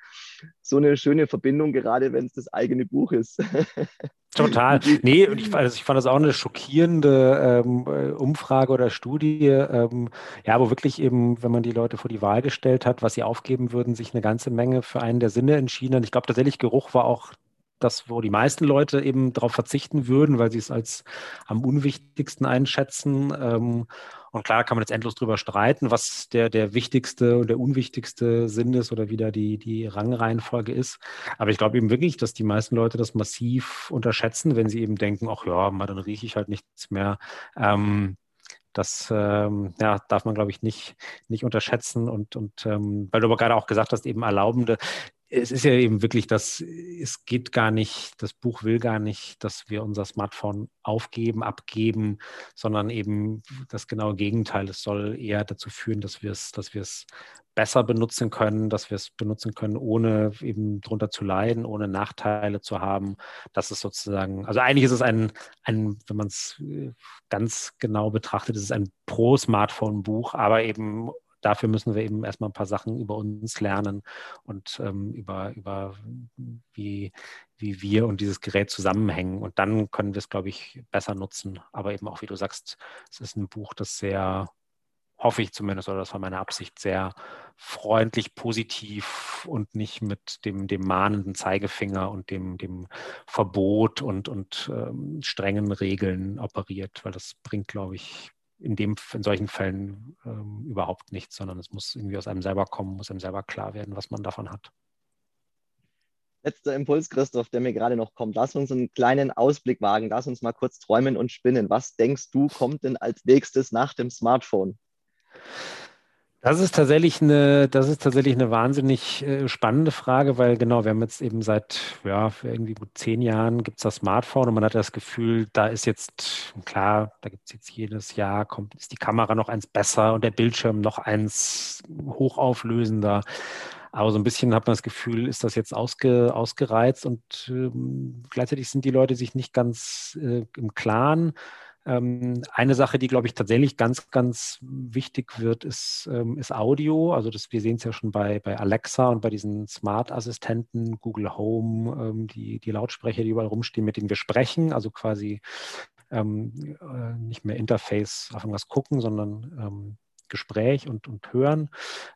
so eine schöne Verbindung, gerade wenn es das eigene Buch ist. Total. Nee, ich, also ich fand das auch eine schockierende ähm, äh, Umfrage oder Studie, ähm, ja, wo wirklich eben, wenn man die Leute vor die Wahl gestellt hat, was sie aufgeben würden, sich eine ganze Menge für einen der Sinne entschieden hat. Ich glaube tatsächlich, Geruch war auch das, wo die meisten Leute eben darauf verzichten würden, weil sie es als am unwichtigsten einschätzen. Ähm, und klar kann man jetzt endlos drüber streiten, was der, der wichtigste und der unwichtigste Sinn ist oder wie da die, die Rangreihenfolge ist. Aber ich glaube eben wirklich, dass die meisten Leute das massiv unterschätzen, wenn sie eben denken, ach ja, dann rieche ich halt nichts mehr. Ähm, das ähm, ja, darf man, glaube ich, nicht, nicht unterschätzen. Und, und weil du aber gerade auch gesagt hast, eben erlaubende, es ist ja eben wirklich das, es geht gar nicht, das Buch will gar nicht, dass wir unser Smartphone aufgeben, abgeben, sondern eben das genaue Gegenteil. Es soll eher dazu führen, dass wir es, dass wir es besser benutzen können, dass wir es benutzen können, ohne eben drunter zu leiden, ohne Nachteile zu haben. Das ist sozusagen, also eigentlich ist es ein, ein wenn man es äh, ganz genau betrachtet, ist es ein Pro-Smartphone-Buch, aber eben dafür müssen wir eben erstmal ein paar Sachen über uns lernen und ähm, über, über wie, wie wir und dieses Gerät zusammenhängen. Und dann können wir es, glaube ich, besser nutzen. Aber eben auch, wie du sagst, es ist ein Buch, das sehr, hoffe ich zumindest, oder das war meine Absicht, sehr freundlich, positiv und nicht mit dem, dem mahnenden Zeigefinger und dem, dem Verbot und, und ähm, strengen Regeln operiert, weil das bringt, glaube ich, in, dem, in solchen Fällen ähm, überhaupt nichts, sondern es muss irgendwie aus einem selber kommen, muss einem selber klar werden, was man davon hat. Letzter Impuls, Christoph, der mir gerade noch kommt. Lass uns einen kleinen Ausblick wagen. Lass uns mal kurz träumen und spinnen. Was denkst du, kommt denn als nächstes nach dem Smartphone? Das ist tatsächlich eine, das ist tatsächlich eine wahnsinnig äh, spannende Frage, weil genau, wir haben jetzt eben seit ja, irgendwie gut zehn Jahren gibt es das Smartphone und man hat das Gefühl, da ist jetzt, klar, da gibt es jetzt jedes Jahr, kommt, ist die Kamera noch eins besser und der Bildschirm noch eins hochauflösender. Aber so ein bisschen hat man das Gefühl, ist das jetzt ausge, ausgereizt und ähm, gleichzeitig sind die Leute sich nicht ganz äh, im Klaren eine Sache, die, glaube ich, tatsächlich ganz, ganz wichtig wird, ist, ähm, ist Audio. Also das, wir sehen es ja schon bei, bei Alexa und bei diesen Smart-Assistenten, Google Home, ähm, die, die Lautsprecher, die überall rumstehen, mit denen wir sprechen. Also quasi ähm, äh, nicht mehr Interface auf irgendwas gucken, sondern ähm, Gespräch und, und Hören.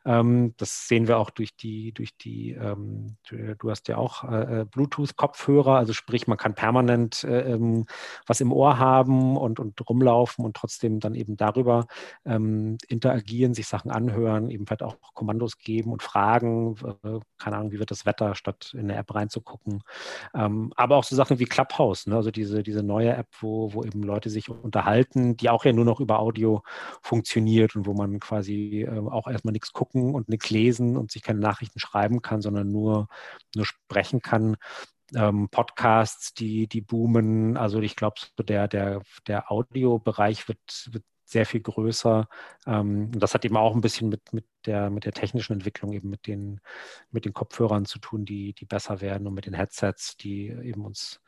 Ähm, das sehen wir auch durch die, durch die, ähm, du, hast ja auch äh, äh, Bluetooth-Kopfhörer, also sprich, man kann permanent äh, ähm, was im Ohr haben und, und rumlaufen und trotzdem dann eben darüber ähm, interagieren, sich Sachen anhören, eben vielleicht auch Kommandos geben und fragen, äh, keine Ahnung, wie wird das Wetter, statt in eine App reinzugucken. Ähm, aber auch so Sachen wie Clubhouse, ne? also diese, diese neue App, wo, wo eben Leute sich unterhalten, die auch ja nur noch über Audio funktioniert und wo man man quasi äh, auch erstmal nichts gucken und nichts lesen und sich keine Nachrichten schreiben kann, sondern nur, nur sprechen kann. Ähm, Podcasts, die, die boomen. Also ich glaube, so der, der, der Audiobereich wird, wird sehr viel größer. Ähm, das hat eben auch ein bisschen mit, mit, der, mit der technischen Entwicklung, eben mit den, mit den Kopfhörern zu tun, die, die besser werden und mit den Headsets, die eben uns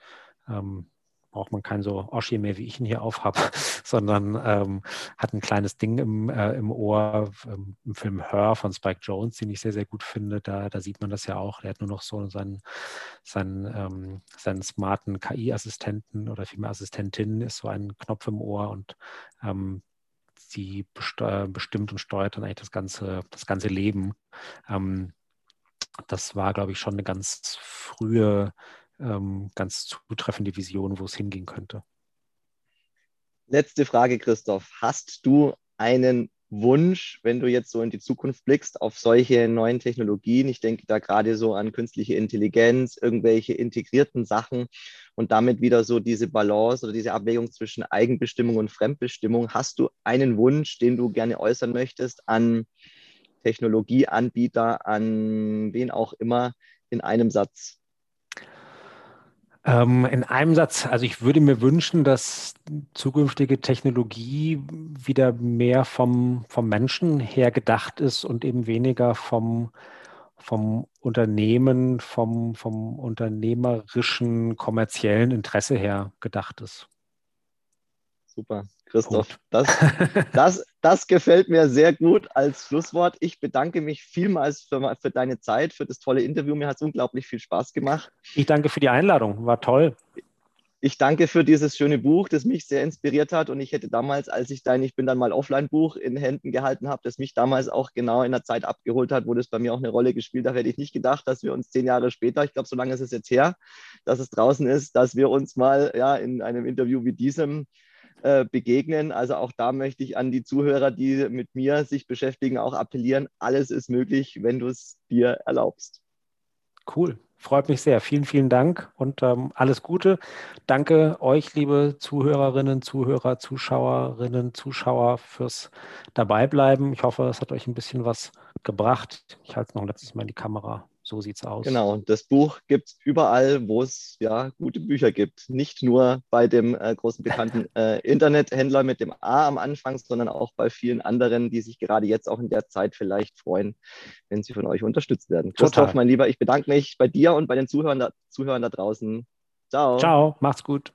ähm, braucht man kein so Oschi mehr, wie ich ihn hier aufhab, sondern ähm, hat ein kleines Ding im, äh, im Ohr. Ähm, Im Film Her von Spike Jones, den ich sehr, sehr gut finde, da, da sieht man das ja auch. Der hat nur noch so seinen, seinen, ähm, seinen smarten KI-Assistenten oder vielmehr Assistentin ist so ein Knopf im Ohr und ähm, sie bestimmt und steuert dann eigentlich das ganze, das ganze Leben. Ähm, das war, glaube ich, schon eine ganz frühe ähm, ganz zutreffende Vision, wo es hingehen könnte. Letzte Frage, Christoph. Hast du einen Wunsch, wenn du jetzt so in die Zukunft blickst, auf solche neuen Technologien? Ich denke da gerade so an künstliche Intelligenz, irgendwelche integrierten Sachen und damit wieder so diese Balance oder diese Abwägung zwischen Eigenbestimmung und Fremdbestimmung. Hast du einen Wunsch, den du gerne äußern möchtest an Technologieanbieter, an wen auch immer, in einem Satz? Ähm, in einem Satz, also ich würde mir wünschen, dass zukünftige Technologie wieder mehr vom, vom Menschen her gedacht ist und eben weniger vom, vom Unternehmen, vom, vom unternehmerischen, kommerziellen Interesse her gedacht ist. Super. Christoph. Das, das, das gefällt mir sehr gut als Schlusswort. Ich bedanke mich vielmals für, für deine Zeit, für das tolle Interview. Mir hat es unglaublich viel Spaß gemacht. Ich danke für die Einladung. War toll. ich danke für dieses schöne Buch, das mich sehr inspiriert hat. Und ich hätte damals, als ich dein Ich bin dann mal Offline-Buch in Händen gehalten habe, das mich damals auch genau in der Zeit abgeholt hat, wo das bei mir auch eine Rolle gespielt hat, hätte ich nicht gedacht, dass wir uns zehn Jahre später, ich glaube, so lange ist es jetzt her, dass es draußen ist, dass wir uns mal ja, in einem Interview wie diesem äh, begegnen. Also auch da möchte ich an die Zuhörer, die mit mir sich beschäftigen, auch appellieren. Alles ist möglich, wenn du es dir erlaubst. Cool. Freut mich sehr. Vielen, vielen Dank und ähm, alles Gute. Danke euch, liebe Zuhörerinnen, Zuhörer, Zuschauerinnen, Zuschauer, fürs Dabeibleiben. Ich hoffe, es hat euch ein bisschen was gebracht. Ich halte es noch letztes Mal in die Kamera. So sieht's aus. Genau, das Buch gibt es überall, wo es ja gute Bücher gibt. Nicht nur bei dem äh, großen bekannten äh, Internethändler mit dem A am Anfang, sondern auch bei vielen anderen, die sich gerade jetzt auch in der Zeit vielleicht freuen, wenn sie von euch unterstützt werden. Christoph, mein Lieber, ich bedanke mich bei dir und bei den Zuhörern da, Zuhörern da draußen. Ciao. Ciao, macht's gut.